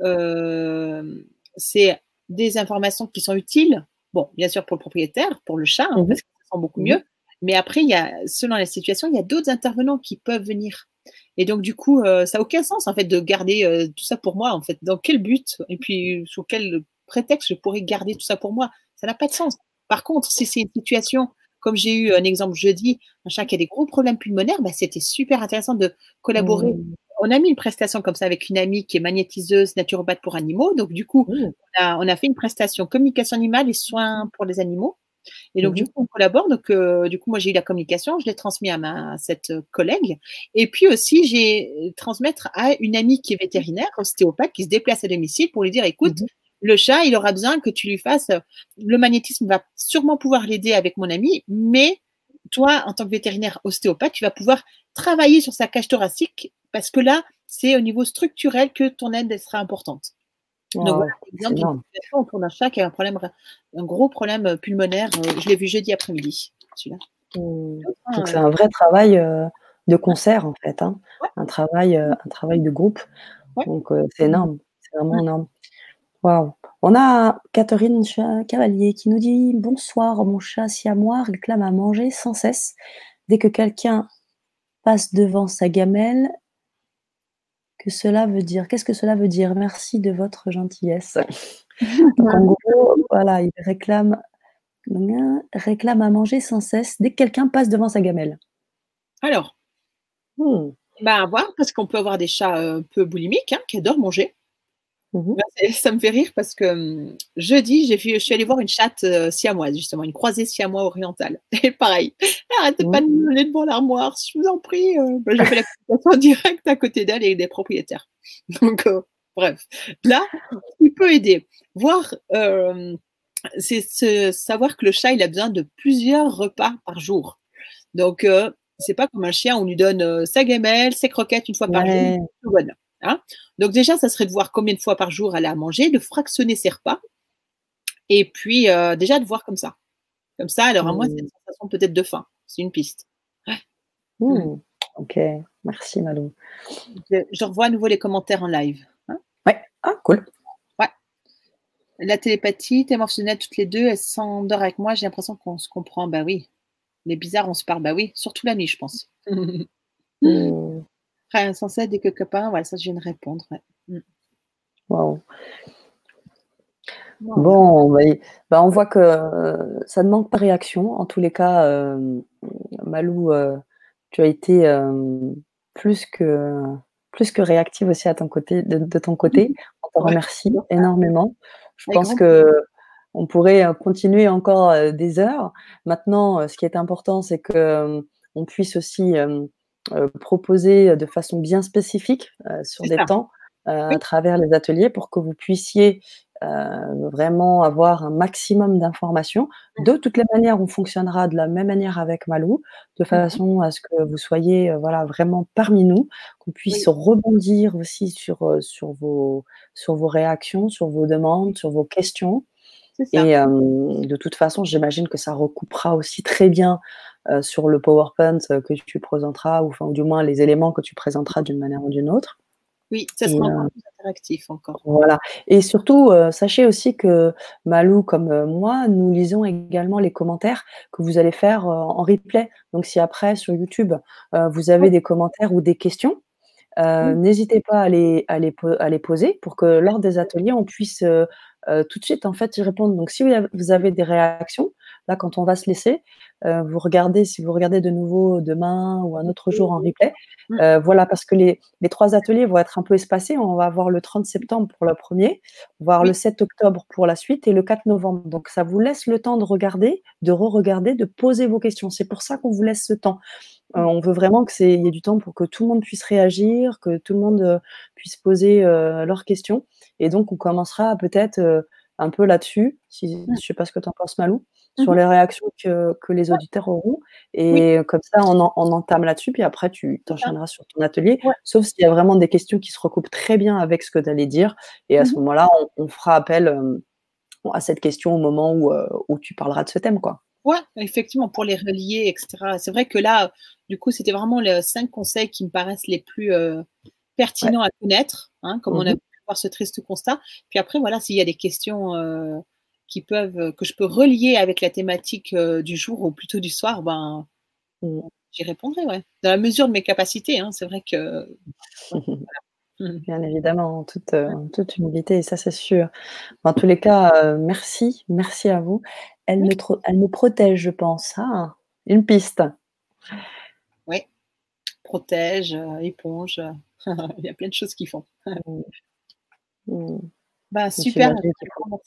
euh, c'est des informations qui sont utiles. Bon, bien sûr pour le propriétaire, pour le chat, hein, mmh parce que ça sent beaucoup mmh mieux. Mais après, il y a, selon la situation, il y a d'autres intervenants qui peuvent venir. Et donc, du coup, euh, ça n'a aucun sens, en fait, de garder euh, tout ça pour moi, en fait. Dans quel but Et puis, sur quel prétexte je pourrais garder tout ça pour moi? Ça n'a pas de sens. Par contre, si c'est une situation comme j'ai eu un exemple jeudi, un chat qui a des gros problèmes pulmonaires, bah, c'était super intéressant de collaborer. Mmh. On a mis une prestation comme ça avec une amie qui est magnétiseuse, naturopathe pour animaux. Donc, du coup, mmh. on, a, fait une prestation communication animale et soins pour les animaux. Et donc, du mmh. coup, on collabore. Donc, euh, du coup, moi, j'ai eu la communication, je l'ai transmis à, ma, cette collègue. Et puis aussi, j'ai transmettre à une amie qui est vétérinaire, ostéopathe, qui se déplace à domicile pour lui dire, écoute, le chat, il aura besoin que tu lui fasses. Le magnétisme va sûrement pouvoir l'aider avec mon ami, mais toi, en tant que vétérinaire ostéopathe, tu vas pouvoir travailler sur sa cage thoracique parce que là, c'est au niveau structurel que ton aide sera importante. Donc, voilà, exemple d'une situation autour d'un chat qui a un problème, un gros problème pulmonaire. Euh, je l'ai vu jeudi après-midi, celui-là. Mmh. Donc, c'est un vrai travail euh, de concert, en fait. Hein. Un, travail, euh, un travail de groupe. Donc, c'est énorme. C'est vraiment énorme. Waouh. On a Catherine Cavalier qui nous dit Bonsoir, mon chat siamois réclame à manger sans cesse. Dès que quelqu'un passe devant sa gamelle, que cela veut dire Qu'est-ce que cela veut dire? Merci de votre gentillesse. en gros, voilà, il réclame, réclame à manger sans cesse dès que quelqu'un passe devant sa gamelle. Alors, hmm. bah, à voir, parce qu'on peut avoir des chats un euh, peu boulimiques hein, qui adorent manger. Mmh ça me fait rire parce que hum, jeudi, j'ai vu, je suis allée voir une chatte euh, siamoise, justement, une croisée siamoise orientale. Et pareil, arrêtez pas de me mmh. devant l'armoire, je vous en prie. Euh. Bah, j'ai fait la communication directe à côté d'elle et des propriétaires. Donc, euh, bref, là, il peut aider. Voir, c'est savoir que le chat, il a besoin de plusieurs repas par jour. Donc, c'est pas comme un chien, on lui donne sa gamelle, ses croquettes une fois par jour. Hein. Donc déjà, ça serait de voir combien de fois par jour elle a à manger, de fractionner ses repas, et puis euh, déjà de voir comme ça. Comme ça, elle aura moins cette mmh. sensation peut-être de faim. C'est une piste. Mmh. Ok, merci Malou. Je, revois à nouveau les commentaires en live. Hein. ouais, ah cool. Ouais. La télépathie, thème émotionnel toutes les deux, elles s'endort avec moi, j'ai l'impression qu'on se comprend. Bah oui. Les bizarres, on se parle. Bah oui, surtout la nuit, je pense. mmh. Après, sans dès que copain, voilà, ça je viens de répondre. Mmh. Wow. Bon, bah, bah, on voit que euh, ça ne manque pas de réaction. En tous les cas, euh, Malou, euh, tu as été plus, que, plus que réactive aussi à ton côté, de, ton côté. On te remercie énormément. Je pense que on pourrait continuer encore des heures. Maintenant, ce qui est important, c'est que on puisse aussi proposer de façon bien spécifique sur des temps à travers les ateliers pour que vous puissiez euh, vraiment avoir un maximum d'informations. Mmh. De toutes les manières, on fonctionnera de la même manière avec Malou, de mmh façon à ce que vous soyez euh, voilà, vraiment parmi nous, qu'on puisse rebondir aussi sur, euh, sur, vos, sur vos réactions, sur vos demandes, sur vos questions. Et de toute façon, j'imagine que ça recoupera aussi très bien sur le PowerPoint que tu présenteras, ou, enfin, ou du moins les éléments que tu présenteras d'une manière ou d'une autre. Oui, ça sera encore plus interactif encore. Voilà. Et surtout, euh, sachez aussi que Malou, comme euh, moi, nous lisons également les commentaires que vous allez faire euh, en replay. Donc, si après, sur YouTube, vous avez des commentaires ou des questions, n'hésitez pas à les, à, les, à les, poser pour que lors des ateliers, on puisse tout de suite en fait y répondre. Donc, si vous avez des réactions, Là, quand on va se laisser, euh, vous regardez, si vous regardez de nouveau demain ou un autre jour en replay, mmh. euh, voilà, parce que les, trois ateliers vont être un peu espacés. On va avoir le 30 septembre pour le premier, voir le 7 octobre pour la suite et le 4 novembre. Donc, ça vous laisse le temps de regarder, de re-regarder, de poser vos questions. C'est pour ça qu'on vous laisse ce temps. Euh, mmh. on veut vraiment qu'il y ait du temps pour que tout le monde puisse réagir, que tout le monde puisse poser leurs questions. Et donc, on commencera peut-être un peu là-dessus. Si, mmh. Je ne sais pas ce que tu en penses, Malou sur mmh les réactions que, que, les auditeurs auront. Et comme ça, on, on entame là-dessus, puis après, tu t'enchaîneras sur ton atelier. Sauf s'il y a vraiment des questions qui se recoupent très bien avec ce que tu allais dire. Et à ce mmh moment-là, on, fera appel à cette question au moment où, où, tu parleras de ce thème. Quoi. Ouais, effectivement, pour les relier, etc. C'est vrai que là, du coup, c'était vraiment les cinq conseils qui me paraissent les plus pertinents à connaître, hein, comme on a mmh pu voir ce triste constat. Puis après, voilà, s'il y a des questions qui peuvent, euh, que je peux relier avec la thématique euh, du jour ou plutôt du soir, ben, j'y répondrai, ouais. Dans la mesure de mes capacités, hein, c'est vrai que. Bien évidemment, toute, euh, toute humilité, ça c'est sûr. En tous les cas, merci, merci à vous. Elle, me, elle me protège, je pense. Ah, une piste. Oui, protège, éponge, il y a plein de choses qui font. Mmh. Bah, super,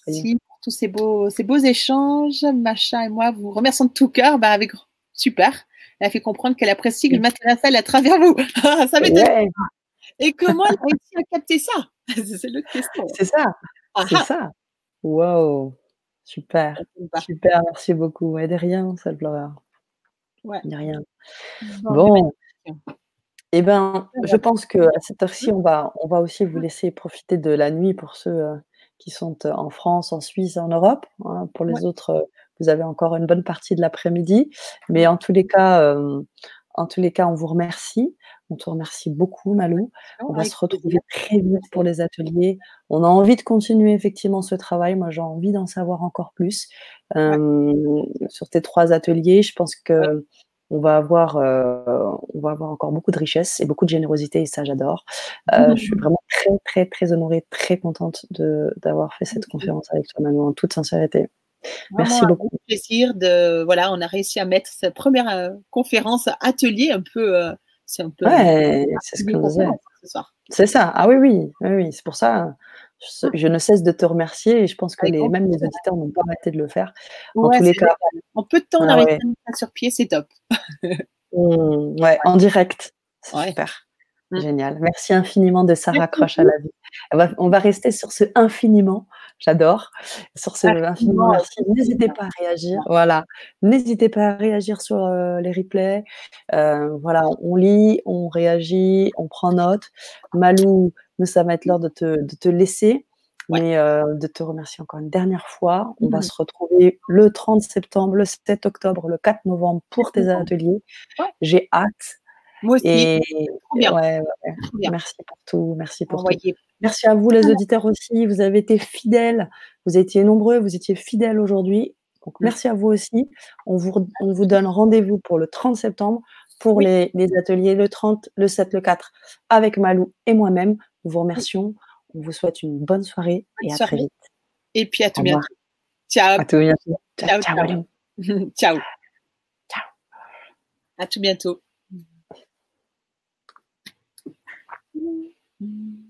merci pour tous ces beaux, ces beaux échanges. Macha et moi vous remercions de tout cœur. Bah, avec super. Elle a fait comprendre qu'elle apprécie le matériel à travers vous. ça m'étonne. Et comment elle a réussi à capter ça? C'est l'autre question. C'est ça. C'est ça. Wow. Super. Super, merci beaucoup. Ouais, de rien, pleureur. Ouais. De rien. Bon. Eh ben, je pense qu'à cette heure-ci, on va, on va aussi vous laisser profiter de la nuit pour ceux euh, qui sont euh, en France, en Suisse, en Europe. Hein. Pour les autres, euh, vous avez encore une bonne partie de l'après-midi. Mais en tous les cas, en tous les cas, on vous remercie. On te remercie beaucoup, Malou. On va se retrouver très vite pour les ateliers. On a envie de continuer effectivement ce travail. Moi, j'ai envie d'en savoir encore plus sur tes trois ateliers. Je pense que on va avoir, euh, on va avoir encore beaucoup de richesse et beaucoup de générosité et ça j'adore. Euh, je suis vraiment très très très honorée, très contente de d'avoir fait cette conférence avec toi Manon en toute sincérité. Merci beaucoup. Un plaisir de voilà, on a réussi à mettre cette première euh, conférence atelier un peu, c'est un peu. Ouais, c'est ce que C'est ça. Ah oui oui oui, oui. c'est pour ça je, ne cesse de te remercier et je pense que les, même les auditeurs n'ont pas arrêté de le faire. En tous les cas. En peu de temps, on a réussi à sur pied, c'est top. Mmh, ouais, en direct. Super. Mmh. Génial. Merci infiniment de ça raccroche à la vie. On va, rester sur ce infiniment J'adore. Sur ce, infiniment merci. N'hésitez pas à réagir. Voilà. N'hésitez pas à réagir sur euh, les replays. Euh, voilà, on lit, on réagit, on prend note. Malou, nous, ça va être l'heure de te, de te laisser. Mais euh, de te remercier encore une dernière fois. On va mmh. se retrouver le 30 septembre, le 7 octobre, le 4 novembre pour tes ateliers. J'ai hâte. Moi aussi. Et... Ouais, Merci pour tout. Merci pour tout. Merci à vous, les auditeurs aussi. Vous avez été fidèles. Vous étiez nombreux. Vous étiez fidèles aujourd'hui. Donc, merci à vous aussi. On vous, on vous donne rendez-vous pour le 30 septembre pour les, les, ateliers, le 30, le 7, le 4, avec Malou et moi-même. Nous vous remercions. On vous souhaite une bonne soirée et à très vite. Et puis à tout bientôt. Ciao. À tout bientôt. Ciao. Ciao. Ciao. ciao. À tout bientôt. Mm-hmm.